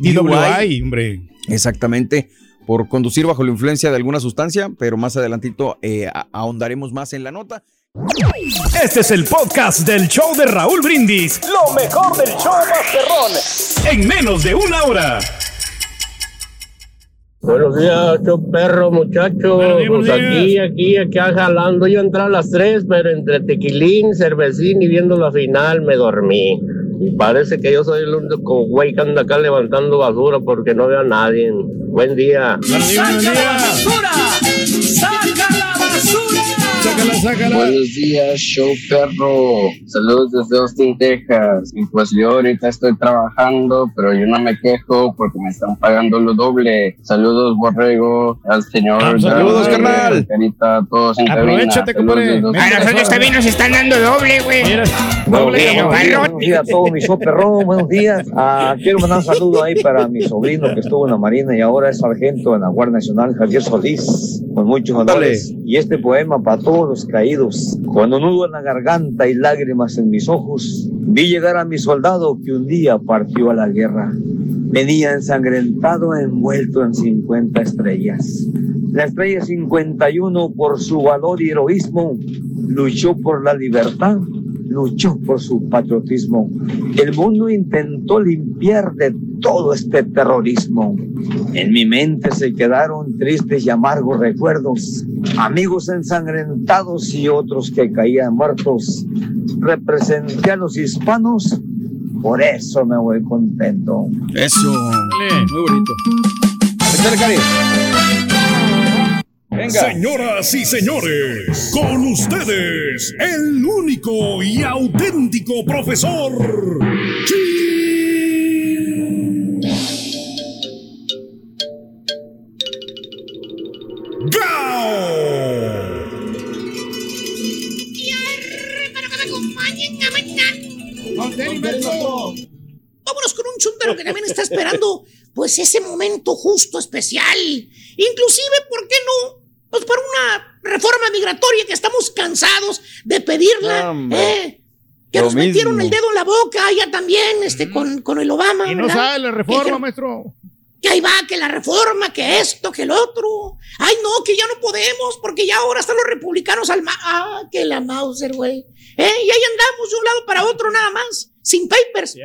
DWI, hombre. Exactamente, por conducir bajo la influencia de alguna sustancia, pero más adelantito eh, ahondaremos más en la nota. Este es el podcast del show de Raúl Brindis. Lo mejor del show Masterrón. En menos de una hora. Buenos días, yo perro, muchacho. Días, Pues aquí, aquí, aquí jalando. Yo entré a las 3, pero entre tequilín, cervecín y viendo la final me dormí. Y parece que yo soy el único güey que anda acá levantando basura porque no veo a nadie. Buen día. Buenos días, buenos días. Sácala, sácala. Buenos días, show perro. Saludos desde Austin, Texas. Y pues yo ahorita estoy trabajando, pero yo no me quejo porque me están pagando lo doble. Saludos, Borrego, al señor. Ah, saludos, carnal. Carita, a todos en. Aprovechate, compadre. A nosotros Texas. también nos están dando doble, güey. Doble, buenos días a todos mis show perrón. Buenos días. Ah, quiero mandar un saludo ahí para mi sobrino que estuvo en la Marina y ahora es sargento en la Guardia Nacional, Javier Solís, con muchos honores. Y este poema para todos los caídos. Cuando nudo en la garganta y lágrimas en mis ojos, vi llegar a mi soldado que un día partió a la guerra. Venía ensangrentado, envuelto en 50 estrellas. La estrella 51, por su valor y heroísmo, luchó por la libertad, luchó por su patriotismo. El mundo intentó limpiar de todo este terrorismo. En mi mente se quedaron tristes y amargos recuerdos, amigos ensangrentados y otros que caían muertos. Representé a los hispanos por eso me voy contento. Eso. Muy bonito. Venga. Señoras y señores, con ustedes, el único y auténtico profesor. Vámonos con un chuntaro que también está esperando, pues ese momento justo especial. Inclusive, ¿por qué no? Reforma migratoria que estamos cansados de pedirla. Hombre. ¿eh? Que Lo nos metieron el dedo en la boca, ya también, este, con, con el Obama. Y no ¿verdad? sabe la reforma, maestro. Que ahí va, que la reforma, que esto, que el otro. Ay, no, que ya no podemos, porque ya ahora están los republicanos al ma Ah, que la Mauser, güey. ¿Eh? Y ahí andamos de un lado para otro nada más, sin papers.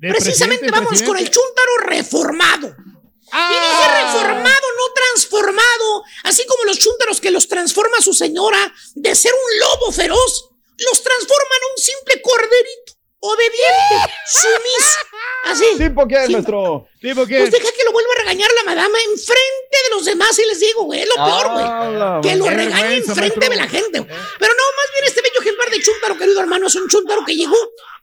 Precisamente presidente, vamos con el chúntaro reformado. Ah. Y dije reformado, no transformado. Así como los chúntaros que los transforma su señora de ser un lobo feroz, los transforman a un simple corderito, obediente, sumiso. Así. ¿Tipo qué, Sí. maestro? ¿Tipo qué? Pues deja que lo vuelva a regañar la madama enfrente de los demás y les digo, güey, es lo peor, güey. Ah, que lo regañe enfrente maestro. de la gente. güey. Pero no, más bien este bello ejemplar de chúntaro, querido hermano, es un chúntaro que llegó,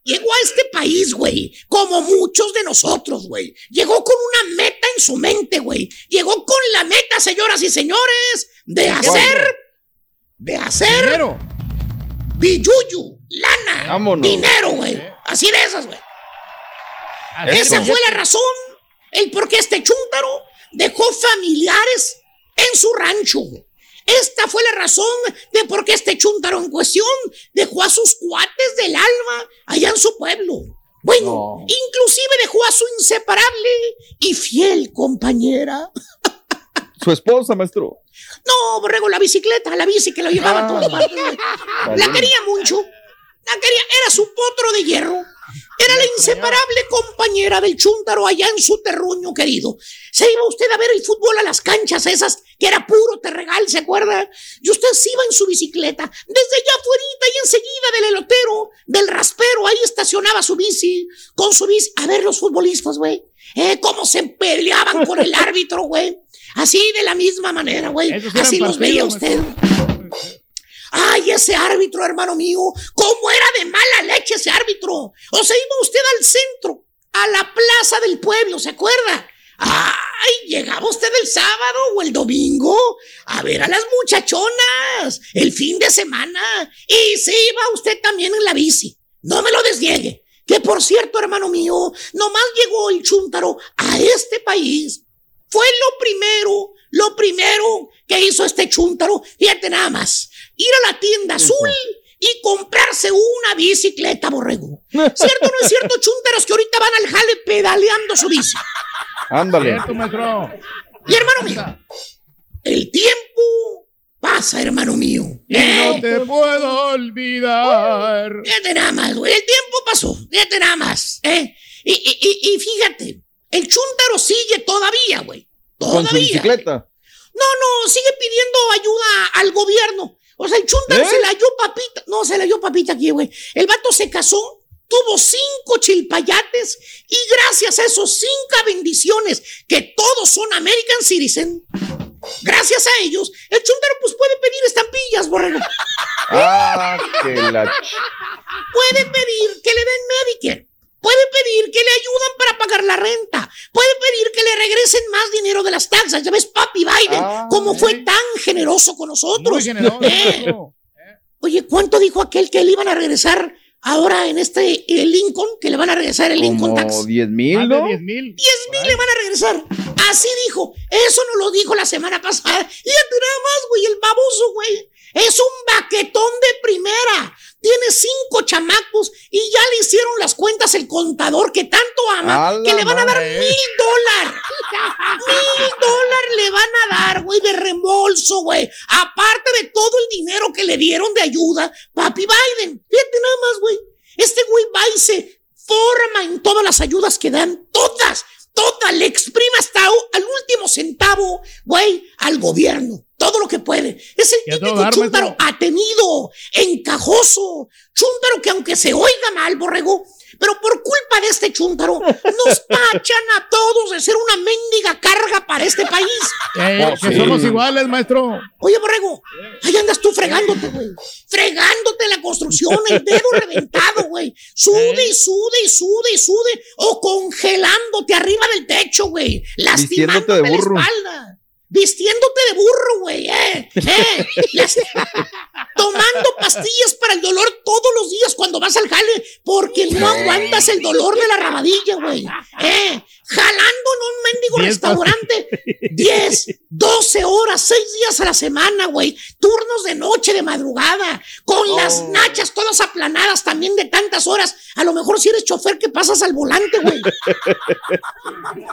llegó a este país, güey, como muchos de nosotros, güey. Llegó con una meta en su mente, güey. Llegó con la meta, señoras y señores, de hacer, de hacer Dinero. billuyu, lana, Vámonos. dinero, güey. Así de esas, güey. Esa fue la razón, el por qué este chúntaro dejó familiares en su rancho. Esta fue la razón de por qué este chúntaro en cuestión dejó a sus cuates del alma allá en su pueblo. Bueno, inclusive dejó a su inseparable y fiel compañera. Su esposa, maestro. No, borrego, la bicicleta, la bici que lo llevaba Ah. güey. La quería mucho. Quería, era su potro de hierro. Era la inseparable compañera del chúntaro allá en su terruño querido. Se iba usted a ver el fútbol a las canchas esas, que era puro terregal, ¿se acuerda? Y usted se iba en su bicicleta, desde allá afuera y enseguida del elotero, del raspero, ahí estacionaba su bici, con su bici, a ver los futbolistas, güey. Eh, cómo se peleaban con el árbitro, güey. Así de la misma manera, güey. Así los veía usted. Ay, ese árbitro, hermano mío, cómo era de mala leche ese árbitro. O se iba usted al centro, a la plaza del pueblo, ¿se acuerda? Ay, llegaba usted el sábado o el domingo a ver a las muchachonas el fin de semana y se iba usted también en la bici. No me lo desniegue. Que por cierto, hermano mío, nomás llegó el chúntaro a este país. Fue lo primero, lo primero que hizo este chúntaro. Fíjate nada más. Ir a la tienda azul y comprarse una bicicleta, borrego. ¿Cierto o no es cierto, chúntaros que ahorita van al jale pedaleando su bici? Ándale. Y hermano mío, el tiempo pasa, hermano mío. No te puedo olvidar. Fíjate nada más, güey. El tiempo pasó. Fíjate nada más. ¿eh? Y, y- y- y fíjate, el chúntaro sigue todavía, güey. Todavía. Con su bicicleta. No, no, sigue pidiendo ayuda al gobierno. O sea, el chúntaro ¿Eh? se la dio papita. No, se la dio papita aquí, güey. El vato se casó, tuvo cinco chilpayates y gracias a esos cinco bendiciones, que todos son American Citizen, gracias a ellos, el chúntaro pues puede pedir estampillas, borrego. Ah, que la. Puede pedir que le den Medicare. Puede pedir que le ayudan para pagar la renta. Puede pedir que le regresen más dinero de las taxas. Ya ves, papi Biden, Ah, cómo fue tan generoso con nosotros. Muy generoso, Eh. Oye, ¿cuánto dijo aquel que le iban a regresar ahora en este eh, Lincoln? Que le van a regresar el Lincoln Tax. Como 10 mil, Más de ¿no? 10 mil le van a regresar. Así dijo. Eso no lo dijo la semana pasada. Fíjate nada más, güey, el baboso, güey. Es un baquetón de primera. Tiene cinco chamacos y ya le hicieron las cuentas el contador que tanto ama, A que le van a dar madre. mil dólares. Mil dólares le van a dar, güey, de reembolso, güey. Aparte de todo el dinero que le dieron de ayuda, papi Biden. Fíjate nada más, güey. Este güey va y se forma en todas las ayudas que dan, todas, todas, le exprime hasta al último centavo, güey, al gobierno. Todo lo que puede. Es el típico chúntaro atenido, encajoso, chúntaro que aunque se oiga mal, borrego, Pero por culpa de este chúntaro, nos tachan a todos de ser una mendiga carga para este país. Eh, Oh, que sí. somos iguales, maestro. Oye, Borrego, ahí andas tú fregándote, güey. Fregándote la construcción, el dedo reventado, güey. Sude y sude y sude y sude. O congelándote arriba del techo, güey. Lastimándote de la espalda. Vistiéndote de burro, güey, eh. eh. Tomando pastillas para el dolor todos los días cuando vas al jale, porque no aguantas el dolor de la rabadilla, güey. Eh. Jalando en un mendigo Diez restaurante 10, 12 horas, 6 días a la semana, güey. Turnos de noche, de madrugada, con las nachas todas aplanadas también de tantas horas. A lo mejor si eres chofer que pasas al volante, güey.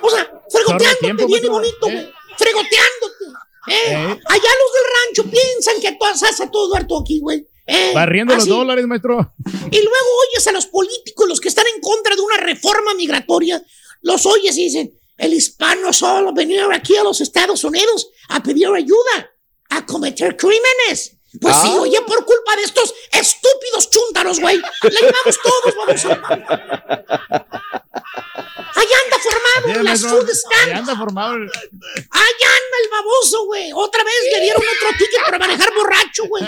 O sea, fregoteándote bien y maestro. bonito, Eh. güey. Fregoteándote. Eh. Eh. Allá los del rancho piensan que tú haces todo harto aquí, güey. Eh, Barriendo los dólares, maestro. Y luego oyes a los políticos, los que están en contra de una reforma migratoria, los oyes y dicen, el hispano solo venía aquí a los Estados Unidos a pedir ayuda, a cometer crímenes. Pues sí, Ah. oye, por culpa de estos estúpidos chúntaros, güey. Le llevamos todos, vamos a... Allá anda formado en las stands. anda formado. el- Allá anda el baboso, güey. Otra vez le dieron otro ticket para manejar borracho, güey.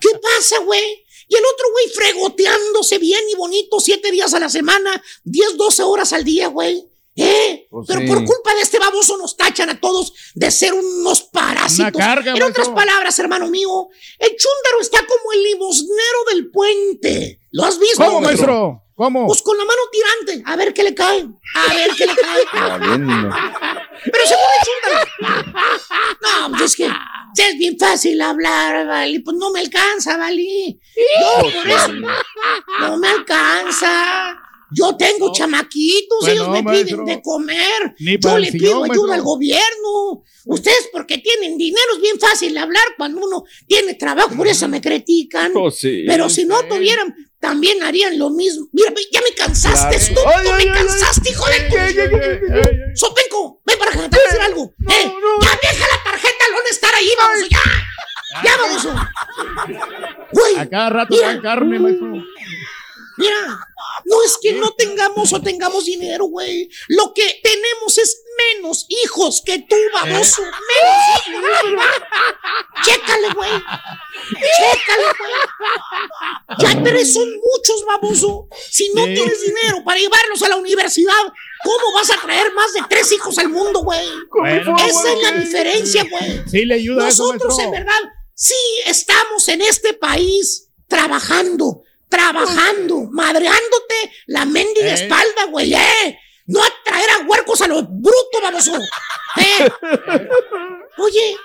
¿Qué pasa, güey? Y el otro, güey, fregoteándose bien y bonito siete días a la semana, 10, 12 horas al día, güey. ¿Eh? Pues Pero sí. por culpa de este baboso nos tachan a todos de ser unos parásitos. Una carga, en otras palabras, hermano mío, el chúndaro está como el limosnero del puente. ¿Lo has visto? ¿Cómo, maestro? ¿Cómo? Pues con la mano tirante. A ver qué le cae. A ver qué le cae. Valiendo. Pero se pone chúndaro. No, pues es que es bien fácil hablar, Vali. Pues no me alcanza, Vali. No, por eso. No me alcanza. Yo tengo chamaquitos, ellos no, me maestro. piden de comer. Ni Yo le pido ayuda maestro. al gobierno. Ustedes porque tienen dinero es bien fácil hablar cuando uno tiene trabajo, por eso me critican. Oh, sí. Pero si no tuvieran, también harían lo mismo. Mira, ya me cansaste, Claro. estúpido, ay, me ay, cansaste, hijo de tu... Sopenco, ven para acá, te voy a decir algo. eh, Ya deja la tarjeta al no estar ahí, vamos, ya. Ya vamos. Güey, A cada rato dan carne, maestro. mira, no es que no tengamos o tengamos dinero, güey. Lo que tenemos es menos hijos que tú, baboso. Menos hijos. Chécale, güey. Chécale, güey. Ya tres son muchos, baboso. Si no tienes dinero para llevarlos a la universidad, ¿cómo vas a traer más de tres hijos al mundo, güey? Bueno, Esa es la diferencia, güey. Sí le ayuda Nosotros, en verdad, sí estamos en este país trabajando, trabajando, madreándote la mendiga Eh. espalda, güey, eh. No a traer a huercos a lo bruto, baboso. Eh. Oye,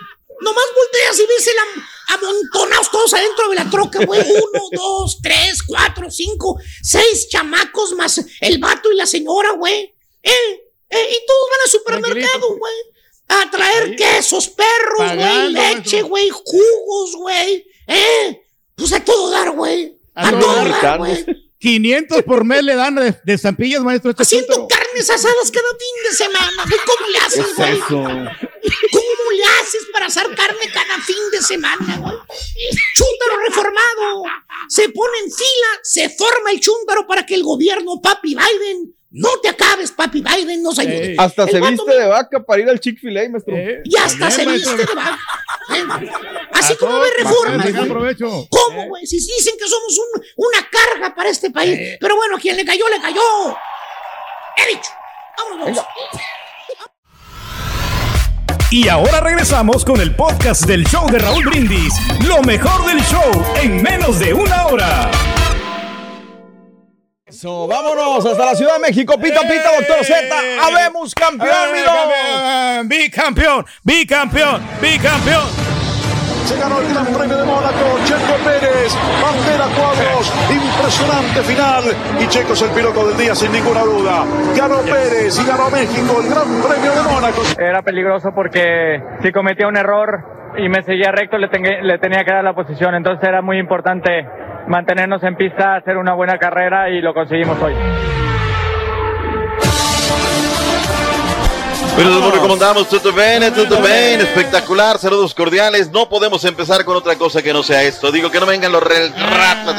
nomás volteas y ves el am- amontonados todos adentro de la troca, güey. Uno, dos, tres, cuatro, cinco, seis chamacos más el vato y la señora, güey. Eh, eh, y todos van al supermercado, güey. A traer Ahí. quesos, perros, güey, leche, güey, jugos, güey. Eh, pues a todo dar, güey. A A todo todo dar. dar, güey. 500 por mes le dan de, de estampillas, maestro. Este Haciendo carnes asadas cada fin de semana. güey. ¿Cómo le ¿Qué haces, es güey? ¿Cómo le haces para asar carne cada fin de semana, güey? Chúntaro reformado. Se pone en fila, se forma el chúntaro para que el gobierno, papi Biden, no te acabes, papi Biden, nos ayude. Ey. Hasta El se viste de vaca para ir al Chick-fil-A, maestro. Eh, Y hasta se viste de vaca. ¿eh? Así A como ve reformas. ¿Cómo, Eh. güey? Si dicen que somos un- una carga para este país. Eh. Pero bueno, quien le cayó, le cayó. He dicho. Vámonos. Y ahora regresamos con el podcast del show de Raúl Brindis. Lo mejor del show en menos de una hora. Eso, vámonos hasta la Ciudad de México. Pita, pita, doctor Z. Habemos campeón, mi Eh, campeón, Bicampeón, bicampeón, bicampeón. Se ganó el Gran Premio de Mónaco, Checo Pérez, bandera cuadros, impresionante final. Y Checo es el piloto del día sin ninguna duda. Ganó Pérez y ganó México el Gran Premio de Mónaco. Era peligroso porque si cometía un error y me seguía recto le, le tenía que dar la posición. Entonces era muy importante mantenernos en pista, hacer una buena carrera y lo conseguimos hoy. Bueno, nos recomendamos tutto bene, tutto bene, espectacular, saludos cordiales. No podemos empezar con otra cosa que no sea esto. Digo que no vengan los ratas.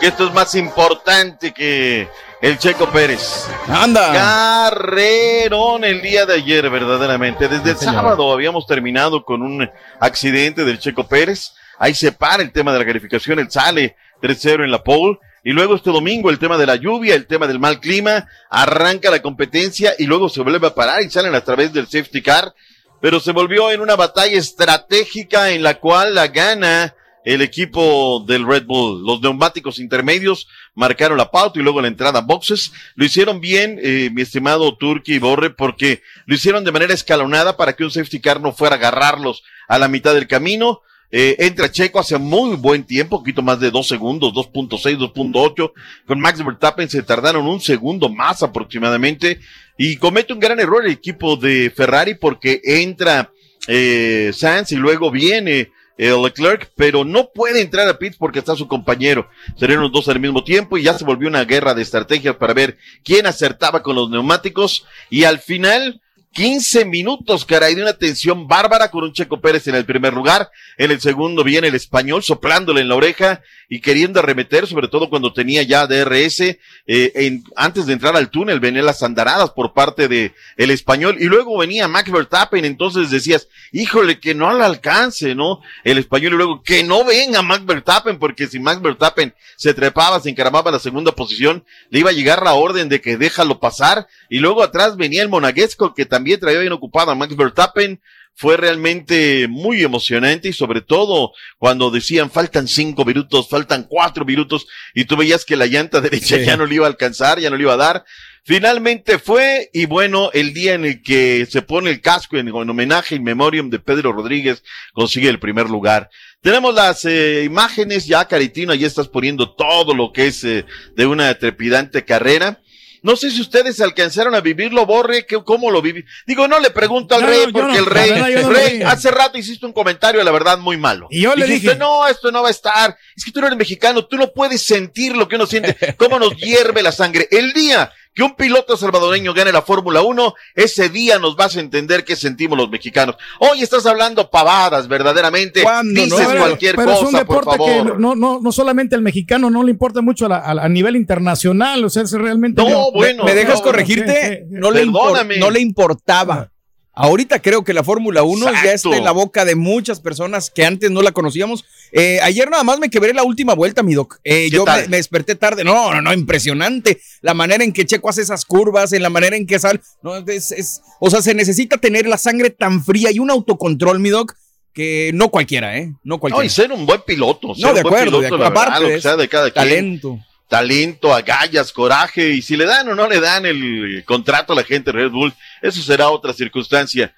que esto es más importante que el Checo Pérez. Anda. Carrerón el día de ayer, verdaderamente. Desde el sábado habíamos terminado con un accidente del Checo Pérez. Ahí se para el tema de la calificación, él sale 3-0 en la pole. Y luego este domingo el tema de la lluvia, el tema del mal clima, arranca la competencia y luego se vuelve a parar y salen a través del safety car. Pero se volvió en una batalla estratégica en la cual la gana el equipo del Red Bull. Los neumáticos intermedios marcaron la pauta y luego la entrada a boxes. Lo hicieron bien, eh, mi estimado Turki Borre, porque lo hicieron de manera escalonada para que un safety car no fuera a agarrarlos a la mitad del camino. Eh, entra Checo hace muy buen tiempo, poquito más de dos segundos, 2.6, 2.8. Con Max Verstappen se tardaron un segundo más aproximadamente. Y comete un gran error el equipo de Ferrari porque entra eh, Sainz y luego viene eh, Leclerc, pero no puede entrar a pits porque está su compañero. Serían los dos al mismo tiempo y ya se volvió una guerra de estrategias para ver quién acertaba con los neumáticos. Y al final, 15 minutos, caray, de una tensión bárbara con un Checo Pérez en el primer lugar. En el segundo viene el español soplándole en la oreja y queriendo arremeter, sobre todo cuando tenía ya DRS, eh, antes de entrar al túnel, venían las andaradas por parte de el español y luego venía Max Verstappen, entonces decías, híjole, que no al alcance, ¿no? El español y luego, que no venga Max Verstappen, porque si Max Verstappen se trepaba, se encaramaba en la segunda posición, le iba a llegar la orden de que déjalo pasar y luego atrás venía el monaguesco que también traía bien ocupado a Max Verstappen, fue realmente muy emocionante y sobre todo cuando decían faltan cinco minutos, faltan cuatro minutos y tú veías que la llanta derecha Sí. ya no le iba a alcanzar, ya no le iba a dar. Finalmente fue y bueno, el día en el que se pone el casco en, en homenaje in memoriam de Pedro Rodríguez consigue el primer lugar. Tenemos las eh, imágenes ya, Caritino, ya estás poniendo todo lo que es eh, de una trepidante carrera. No sé si ustedes alcanzaron a vivirlo, Borre, que, ¿cómo lo viví? Digo, no le pregunto al No, rey, no, porque no, el rey, verdad, rey, hace rato hiciste un comentario, la verdad, muy malo. Y yo le Dijiste, dije- no, esto no va a estar. Es que tú no eres mexicano, tú no puedes sentir lo que uno siente, cómo nos hierve la sangre. El día que un piloto salvadoreño gane la Fórmula 1, ese día nos vas a entender qué sentimos los mexicanos. Hoy estás hablando pavadas, verdaderamente. ¿Cuándo, no? Dices Pero- cualquier pero es un cosa, por deporte favor. que no, no, no solamente al mexicano no le importa mucho a, la- a- a nivel internacional, o sea, es realmente. No, yo- bueno, ¿Me dejas no, corregirte? sí, sí. No, le Perdóname. no le importaba. Ahorita creo que la Fórmula 1 ya está en la boca de muchas personas que antes no la conocíamos. Eh, ayer nada más me quebré la última vuelta, mi doc. Eh, ¿Qué yo me, me desperté tarde. No, no, no, impresionante. La manera en que Checo hace esas curvas, en la manera en que sale. No, es, es- o sea, se necesita tener la sangre tan fría y un autocontrol, mi doc, que no cualquiera, ¿eh? No No, cualquiera. y ser un buen piloto. ser No, un de buen acuerdo, de piloto, acuerdo. verdad, Aparte de que eso, sea de cada quien. talento. talento, agallas, coraje, y si le dan o no le dan el contrato a la gente de Red Bull, eso será otra circunstancia.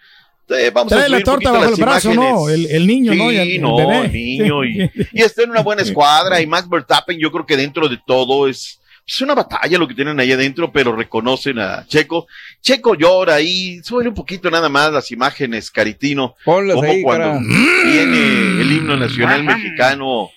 Vamos a Trae la torta bajo las el brazo, imágenes. ¿no? El, el niño, ¿no? Y el- Sí, el no, bebé. el niño, y, y está en una buena escuadra, y Max Verstappen, yo creo que dentro de todo es, es una batalla lo que tienen ahí adentro, pero reconocen a Checo. Checo llora ahí, sube un poquito nada más las imágenes, Caritino, Ponlas como ahí, cuando cara. viene el himno nacional mexicano,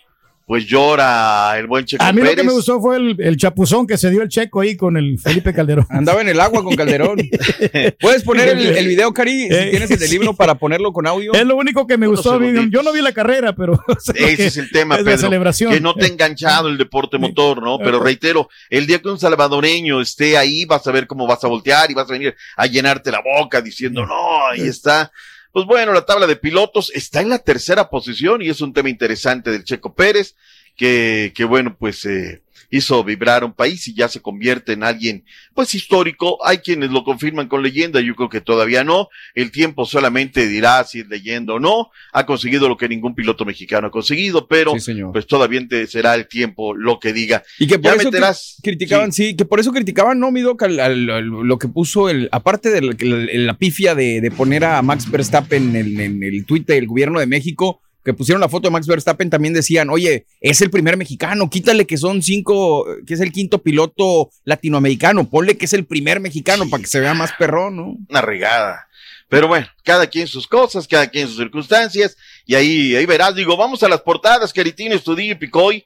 pues llora el buen Checo A mí lo que me gustó fue el, el chapuzón que se dio el checo ahí con el Felipe Calderón. Andaba en el agua con Calderón. ¿Puedes poner el, el video, Cari? Si Eh, tienes el del himno para ponerlo con audio. Es lo único que me Unos gustó. segunditos. Yo no vi la carrera, pero. o sea, Ese es el tema, es la celebración. Que no te ha enganchado el deporte motor, ¿no? Pero reitero, el día que un salvadoreño esté ahí, vas a ver cómo vas a voltear y vas a venir a llenarte la boca diciendo, no, ahí está. Pues bueno, la tabla de pilotos está en la tercera posición y es un tema interesante del Checo Pérez, que, que bueno, pues eh, hizo vibrar un país y ya se convierte en alguien, pues histórico. Hay quienes lo confirman con leyenda, yo creo que todavía no. El tiempo solamente dirá si es leyenda o no. Ha conseguido lo que ningún piloto mexicano ha conseguido, pero Sí, señor. pues todavía será el tiempo lo que diga. Y que por Ya eso meterás- criticaban, sí. que por eso criticaban, no, mi doc, al- al- al- lo que puso el, aparte de la, la- la pifia de, de poner a Max Verstappen en, en el tuit del gobierno de México, que pusieron la foto de Max Verstappen, también decían, oye, es el primer mexicano, quítale que son cinco, que es el quinto piloto latinoamericano, ponle que es el primer mexicano para que se vea más perrón, ¿no? una regada. Pero bueno, cada quien sus cosas, cada quien sus circunstancias, y ahí, ahí verás, digo, vamos a las portadas, Caritino, Estudillo y Picoy.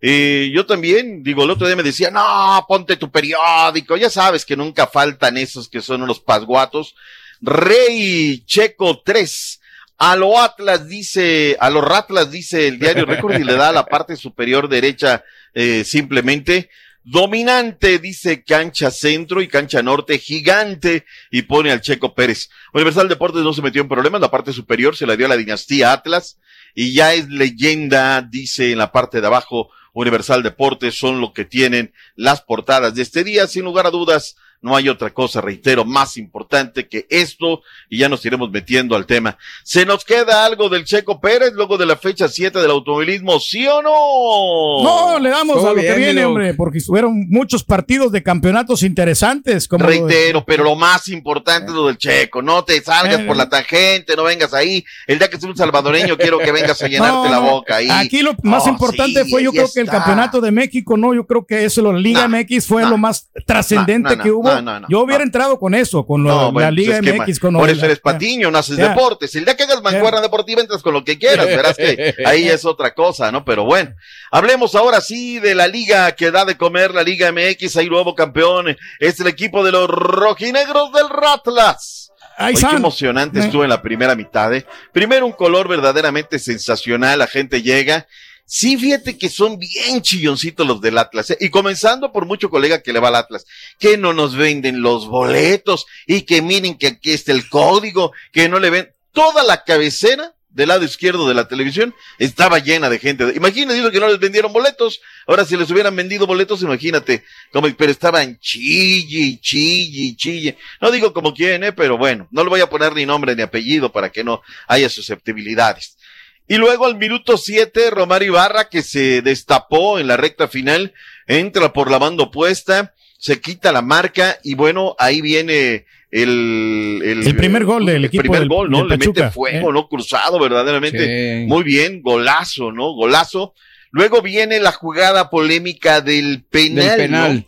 Eh, yo también, digo, el otro día me decía, no, ponte tu periódico, ya sabes que nunca faltan esos que son unos pasguatos. Rey Checo 3, A lo Atlas dice, a los Ratlas dice el diario Record y le da a la parte superior derecha eh, simplemente. Dominante, dice cancha centro y cancha norte, gigante, y pone al Checo Pérez. Universal Deportes no se metió en problemas, la parte superior se la dio a la dinastía Atlas, y ya es leyenda, dice en la parte de abajo, Universal Deportes son lo que tienen las portadas de este día, sin lugar a dudas, no hay otra cosa, reitero, más importante que esto y ya nos iremos metiendo al tema. ¿Se nos queda algo del Checo Pérez luego de la fecha 7 del automovilismo, sí o no? No, le damos Todo a lo que bien, viene, Milo. hombre, porque estuvieron muchos partidos de campeonatos interesantes. Como Reitero, pero lo más importante es lo del checo. No te salgas Eh. por la tangente, no vengas ahí. El día que sea un salvadoreño, quiero que vengas a llenarte No, la boca ahí. Aquí lo más Oh, importante sí, fue, yo creo que el campeonato de México, no, yo creo que eso, la Liga MX fue lo más trascendente que hubo. No, no, no, yo hubiera entrado con eso, con lo- la bueno, Liga pues es que, MX. Con por eso eres patiño, no haces Ya. deportes. El día que hagas mancuerna deportiva entras con lo que quieras, verás que ahí es otra cosa, ¿no? Pero bueno, hablemos ahora sí de la liga que da de comer, la Liga MX, hay nuevo campeón, es el equipo de los rojinegros del Ratlas. Oye, qué emocionante estuvo en la primera mitad, ¿eh? Primero un color verdaderamente sensacional, la gente llega. Sí, fíjate que son bien chilloncitos los del Atlas, ¿eh? y comenzando por mucho colega que le va al Atlas, que no nos venden los boletos, y que miren que aquí está el código, que no le ven, toda la cabecera del lado izquierdo de la televisión estaba llena de gente. Imagínense que no les vendieron boletos. Ahora, si les hubieran vendido boletos, imagínate, como, pero estaban chille, chille, chille. No digo como quién, ¿eh? pero bueno, no le voy a poner ni nombre ni apellido para que no haya susceptibilidades. Y luego al minuto 7, Romario Ibarra, que se destapó en la recta final, entra por la banda opuesta, se quita la marca y bueno, ahí viene el, El primer gol del el equipo primer del- gol, ¿no? del Le mete fuego, ¿eh? ¿no? Cruzado, verdaderamente. Sí. Muy bien, golazo, ¿no? Golazo. Luego viene la jugada polémica del penal. Del penal. ¿no?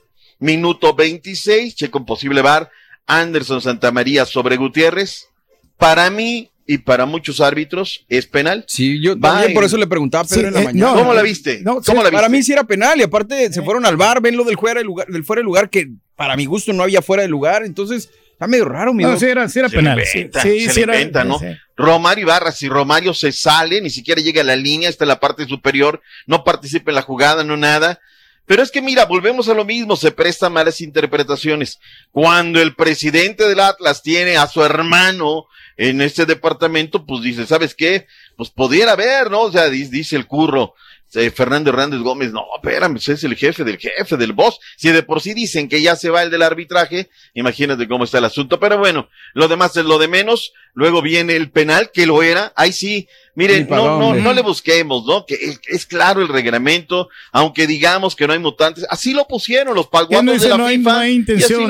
Minuto 26, checo en posible bar. Anderson Santamaría sobre Gutiérrez. Para mí y para muchos árbitros es penal. Sí, yo Va también por eso le preguntaba a Pedro Sí, en la eh, mañana. no, ¿Cómo la viste? No, ¿Cómo sí, la viste? Para mí sí era penal y aparte se fueron al bar, ven lo del fuera de lugar, del fuera de lugar que para mi gusto no había fuera de lugar, entonces está medio raro, mi No, sí era, sí era Se penal. inventa, sí, se sí le era- inventa, ¿no? sí. Romario Ibarra, si Romario se sale, ni siquiera llega a la línea, está en la parte superior, no participa en la jugada, no nada. Pero es que mira, volvemos a lo mismo, se prestan malas interpretaciones. Cuando el presidente del Atlas tiene a su hermano en este departamento, pues dice, ¿sabes qué? Pues pudiera haber, ¿no? O sea, dice, el curro. eh, Fernando Hernández Gómez, no, espérame, es el jefe del jefe, del boss. Si de por sí dicen que ya se va el del arbitraje, imagínate cómo está el asunto. Pero bueno, lo demás es lo de menos. Luego viene el penal, que lo era. Ahí sí, miren, no, no, no le busquemos, ¿no? Que es, es claro el reglamento, aunque digamos que no hay mutantes. Así lo pusieron los dice, de la no hay- FIFA. no hay y así intención,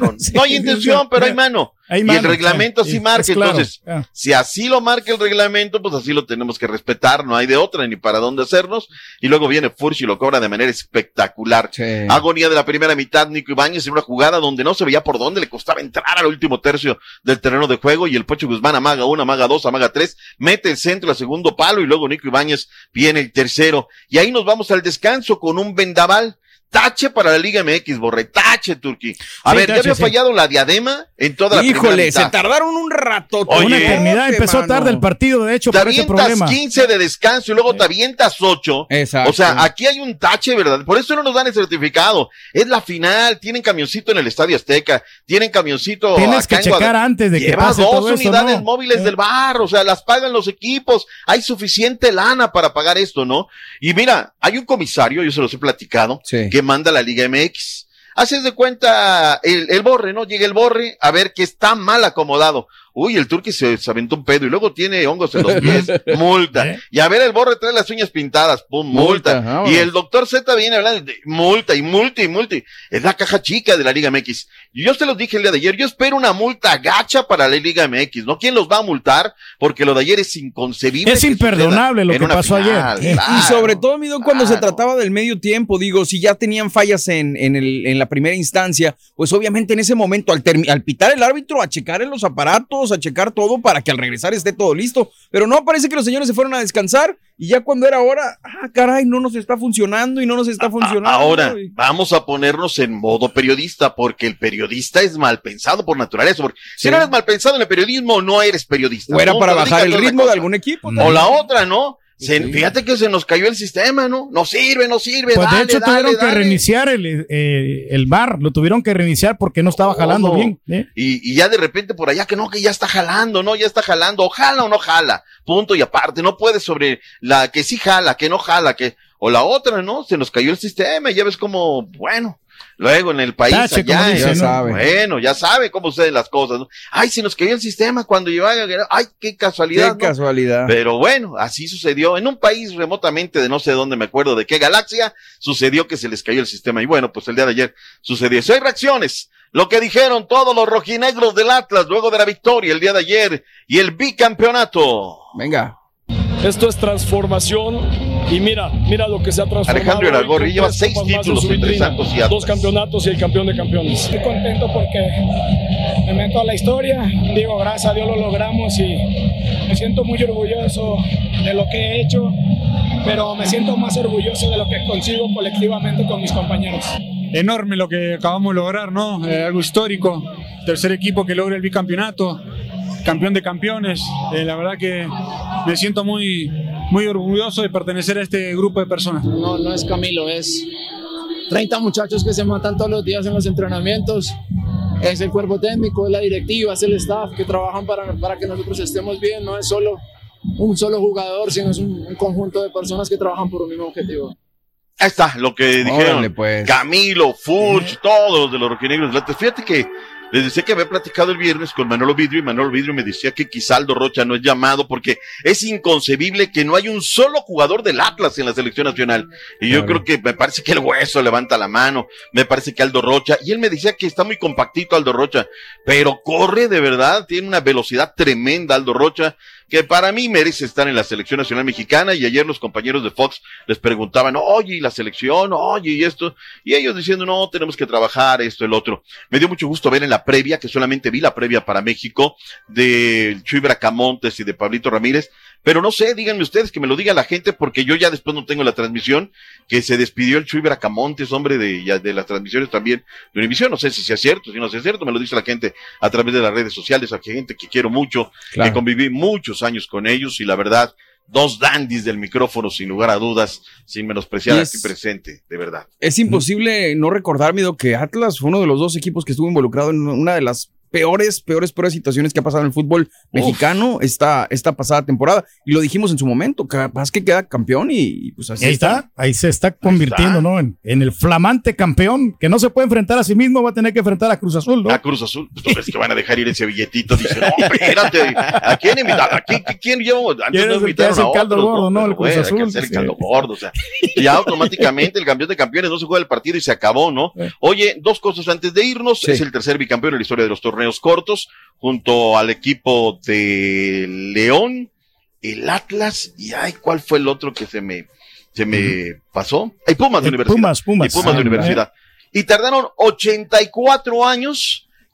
lo. Sí, no hay intención, pero hay mano. Hay y mano, el reglamento sí, así marca. claro. Entonces, Ah. si así lo marca el reglamento, pues así lo tenemos que respetar. No hay de otra ni para dónde hacernos. Y luego viene Furch y lo cobra de manera espectacular. Agonía de la primera mitad, Nico Ibáñez en una jugada donde no se veía por dónde le costaba entrar al último tercio del terreno de juego y el Pocho Guzmán amaga una, amaga dos, amaga tres, mete el centro al segundo palo y luego Nico Ibáñez viene el tercero. Y ahí nos vamos al descanso con un vendaval. Tache para la Liga MX, Borre. Tache, Turki. A Sí, ver, ya tache, había sí. fallado la diadema en toda la primera Híjole, mitad. se tardaron un rato. Oye, Una eternidad, empezó tarde el partido, de hecho, te por avientas problema. 15 de descanso y luego te avientas 8. Exacto. O sea, aquí hay un tache, ¿verdad? Por eso no nos dan el certificado. Es la final. Tienen camioncito en el Estadio Azteca. Tienen camioncito. Tienes acá que checar antes de que Lleva pase dos todo eso, unidades ¿no? móviles Eh. del bar. O sea, las pagan los equipos. Hay suficiente lana para pagar esto, ¿no? Y mira, hay un comisario, yo se los he platicado, Sí. que manda la Liga MX. Haces de cuenta el, el borre, ¿no? Llega el borre a ver que está mal acomodado. Uy, el turqui se, se aventó un pedo y luego tiene hongos en los pies. multa. ¿Eh? Y a ver, el borre trae las uñas pintadas. Pum, multa. Multa, vámonos. y el doctor Z viene hablando de multa y multa y multa. Es la caja chica de la Liga MX. Y yo se los dije el día de ayer. Yo espero una multa gacha para la Liga MX. ¿No? ¿Quién los va a multar? Porque lo de ayer es inconcebible. Es que imperdonable lo que pasó final. ayer. Claro. Y sobre todo, mi doc, cuando se trataba del medio tiempo, digo, si ya tenían fallas en, en, el, en la primera instancia, pues obviamente en ese momento, al, al pitar el árbitro, a checar en los aparatos, vamos a checar todo para que al regresar esté todo listo. Pero no, parece que los señores se fueron a descansar y ya cuando era hora, ah, caray, no nos está funcionando y no nos está funcionando. Ahora, vamos a ponernos en modo periodista, porque el periodista es mal pensado por naturaleza. Porque si no eres mal pensado en el periodismo, no eres periodista. O era ¿no? para bajar el ritmo de algún equipo. O la otra, ¿no? Se- Fíjate que se nos cayó el sistema, ¿no? No sirve, no sirve. Pues de hecho dale, tuvieron que reiniciar el, eh, el bar, lo tuvieron que reiniciar porque no estaba jalando Todo. bien. ¿eh? Y, y ya de repente por allá que no, que ya está jalando, no, ya está jalando, o jala o no jala, punto y aparte, no puedes sobre la que sí jala, que no jala, que, o la otra, ¿no? Se nos cayó el sistema, y ya ves como, bueno, luego en el país Tache, allá, ¿no? sabe. bueno, ya sabe cómo suceden las cosas, ¿no? Ay, se nos cayó el sistema cuando llevaba, ay, qué casualidad, Qué ¿no? casualidad. Pero bueno, así sucedió. En un país remotamente de no sé dónde me acuerdo de qué galaxia, sucedió que se les cayó el sistema. Y bueno, pues el día de ayer sucedió eso. Hay reacciones. Lo que dijeron todos los rojinegros del Atlas luego de la victoria el día de ayer y el bicampeonato. Venga. Esto es transformación y mira, mira lo que se ha transformado. Alejandro Iragorri lleva seis títulos entre Santos y Atlas. Dos campeonatos y el campeón de campeones. Estoy contento porque me meto a la historia. Digo, gracias a Dios lo logramos y me siento muy orgulloso de lo que he hecho, pero me siento más orgulloso de lo que consigo colectivamente con mis compañeros. enorme lo que acabamos de lograr, ¿no? Eh, algo histórico. Tercer equipo que logra el bicampeonato, campeón de campeones. Eh, la verdad que me siento muy, muy orgulloso de pertenecer a este grupo de personas. No, no es Camilo, es 30 muchachos que se matan todos los días en los entrenamientos. Es el cuerpo técnico, es la directiva, es el staff que trabajan para, para que nosotros estemos bien. No es solo un solo jugador, sino es un, un conjunto de personas que trabajan por un mismo objetivo. Ahí está lo que dijeron. Órale, pues. Camilo, Furch, todos de los rojinegros. Fíjate que les decía que había platicado el viernes con Manolo Vidrio y Manolo Vidrio me decía que quizá Aldo Rocha no es llamado porque es inconcebible que no hay un solo jugador del Atlas en la selección nacional. Y yo creo que me parece que el hueso levanta la mano, me parece que Aldo Rocha, y él me decía que está muy compactito Aldo Rocha, pero corre de verdad, tiene una velocidad tremenda Aldo Rocha, que para mí merece estar en la selección nacional mexicana. Y ayer los compañeros de Fox les preguntaban, oye, ¿y la selección? Oye, y esto. Y ellos diciendo, no, tenemos que trabajar esto, el otro. Me dio mucho gusto ver en la previa, que solamente vi la previa para México, de Chuy Bracamontes y de Pablito Ramírez. Pero no sé, díganme ustedes que me lo diga la gente, porque yo ya después no tengo la transmisión, que se despidió el Chuy Bracamontes, hombre de, ya de las transmisiones también de Univisión. No sé si sea cierto, si no sea cierto, me lo dice la gente a través de las redes sociales, a gente que quiero mucho, Claro. que conviví muchos años con ellos y la verdad, dos dandies del micrófono, sin lugar a dudas, sin menospreciar es- aquí presente, de verdad. Es imposible no recordar, Mido, que Atlas fue uno de los dos equipos que estuvo involucrado en una de las peores, peores, peores situaciones que ha pasado en el fútbol mexicano esta, esta pasada temporada. Y lo dijimos en su momento, capaz que queda campeón y, y pues así ahí está, ahí se está convirtiendo, ¿no? En, en el flamante campeón que no se puede enfrentar a sí mismo, va a tener que enfrentar a Cruz Azul, ¿no? A Cruz Azul, pues, ¿tú crees que van a dejar ir ese billetito? Dice, no, espérate, ¿a quién invitaron? ¿A quién, quién yo? Antes ¿Quién no el invitaron hace a el caldo otros, gordo, no? El Cruz bueno, hay que Azul, hacer el sí. caldo gordo, o sea, ya automáticamente el campeón de campeones no se juega el partido y se acabó, ¿no? Oye, dos cosas antes de irnos, Sí. es el tercer bicampeón en la historia de los torneos cortos, junto al equipo de León, el Atlas, y ay, ¿cuál fue el otro que se me, se me pasó? Hay Pumas de El Universidad. Pumas, Pumas. Y Pumas de Ah, Universidad. Y tardaron 84 años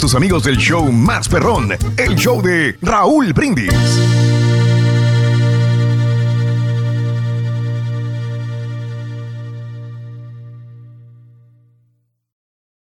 Tus amigos del show más perrón, el show de Raúl Brindis.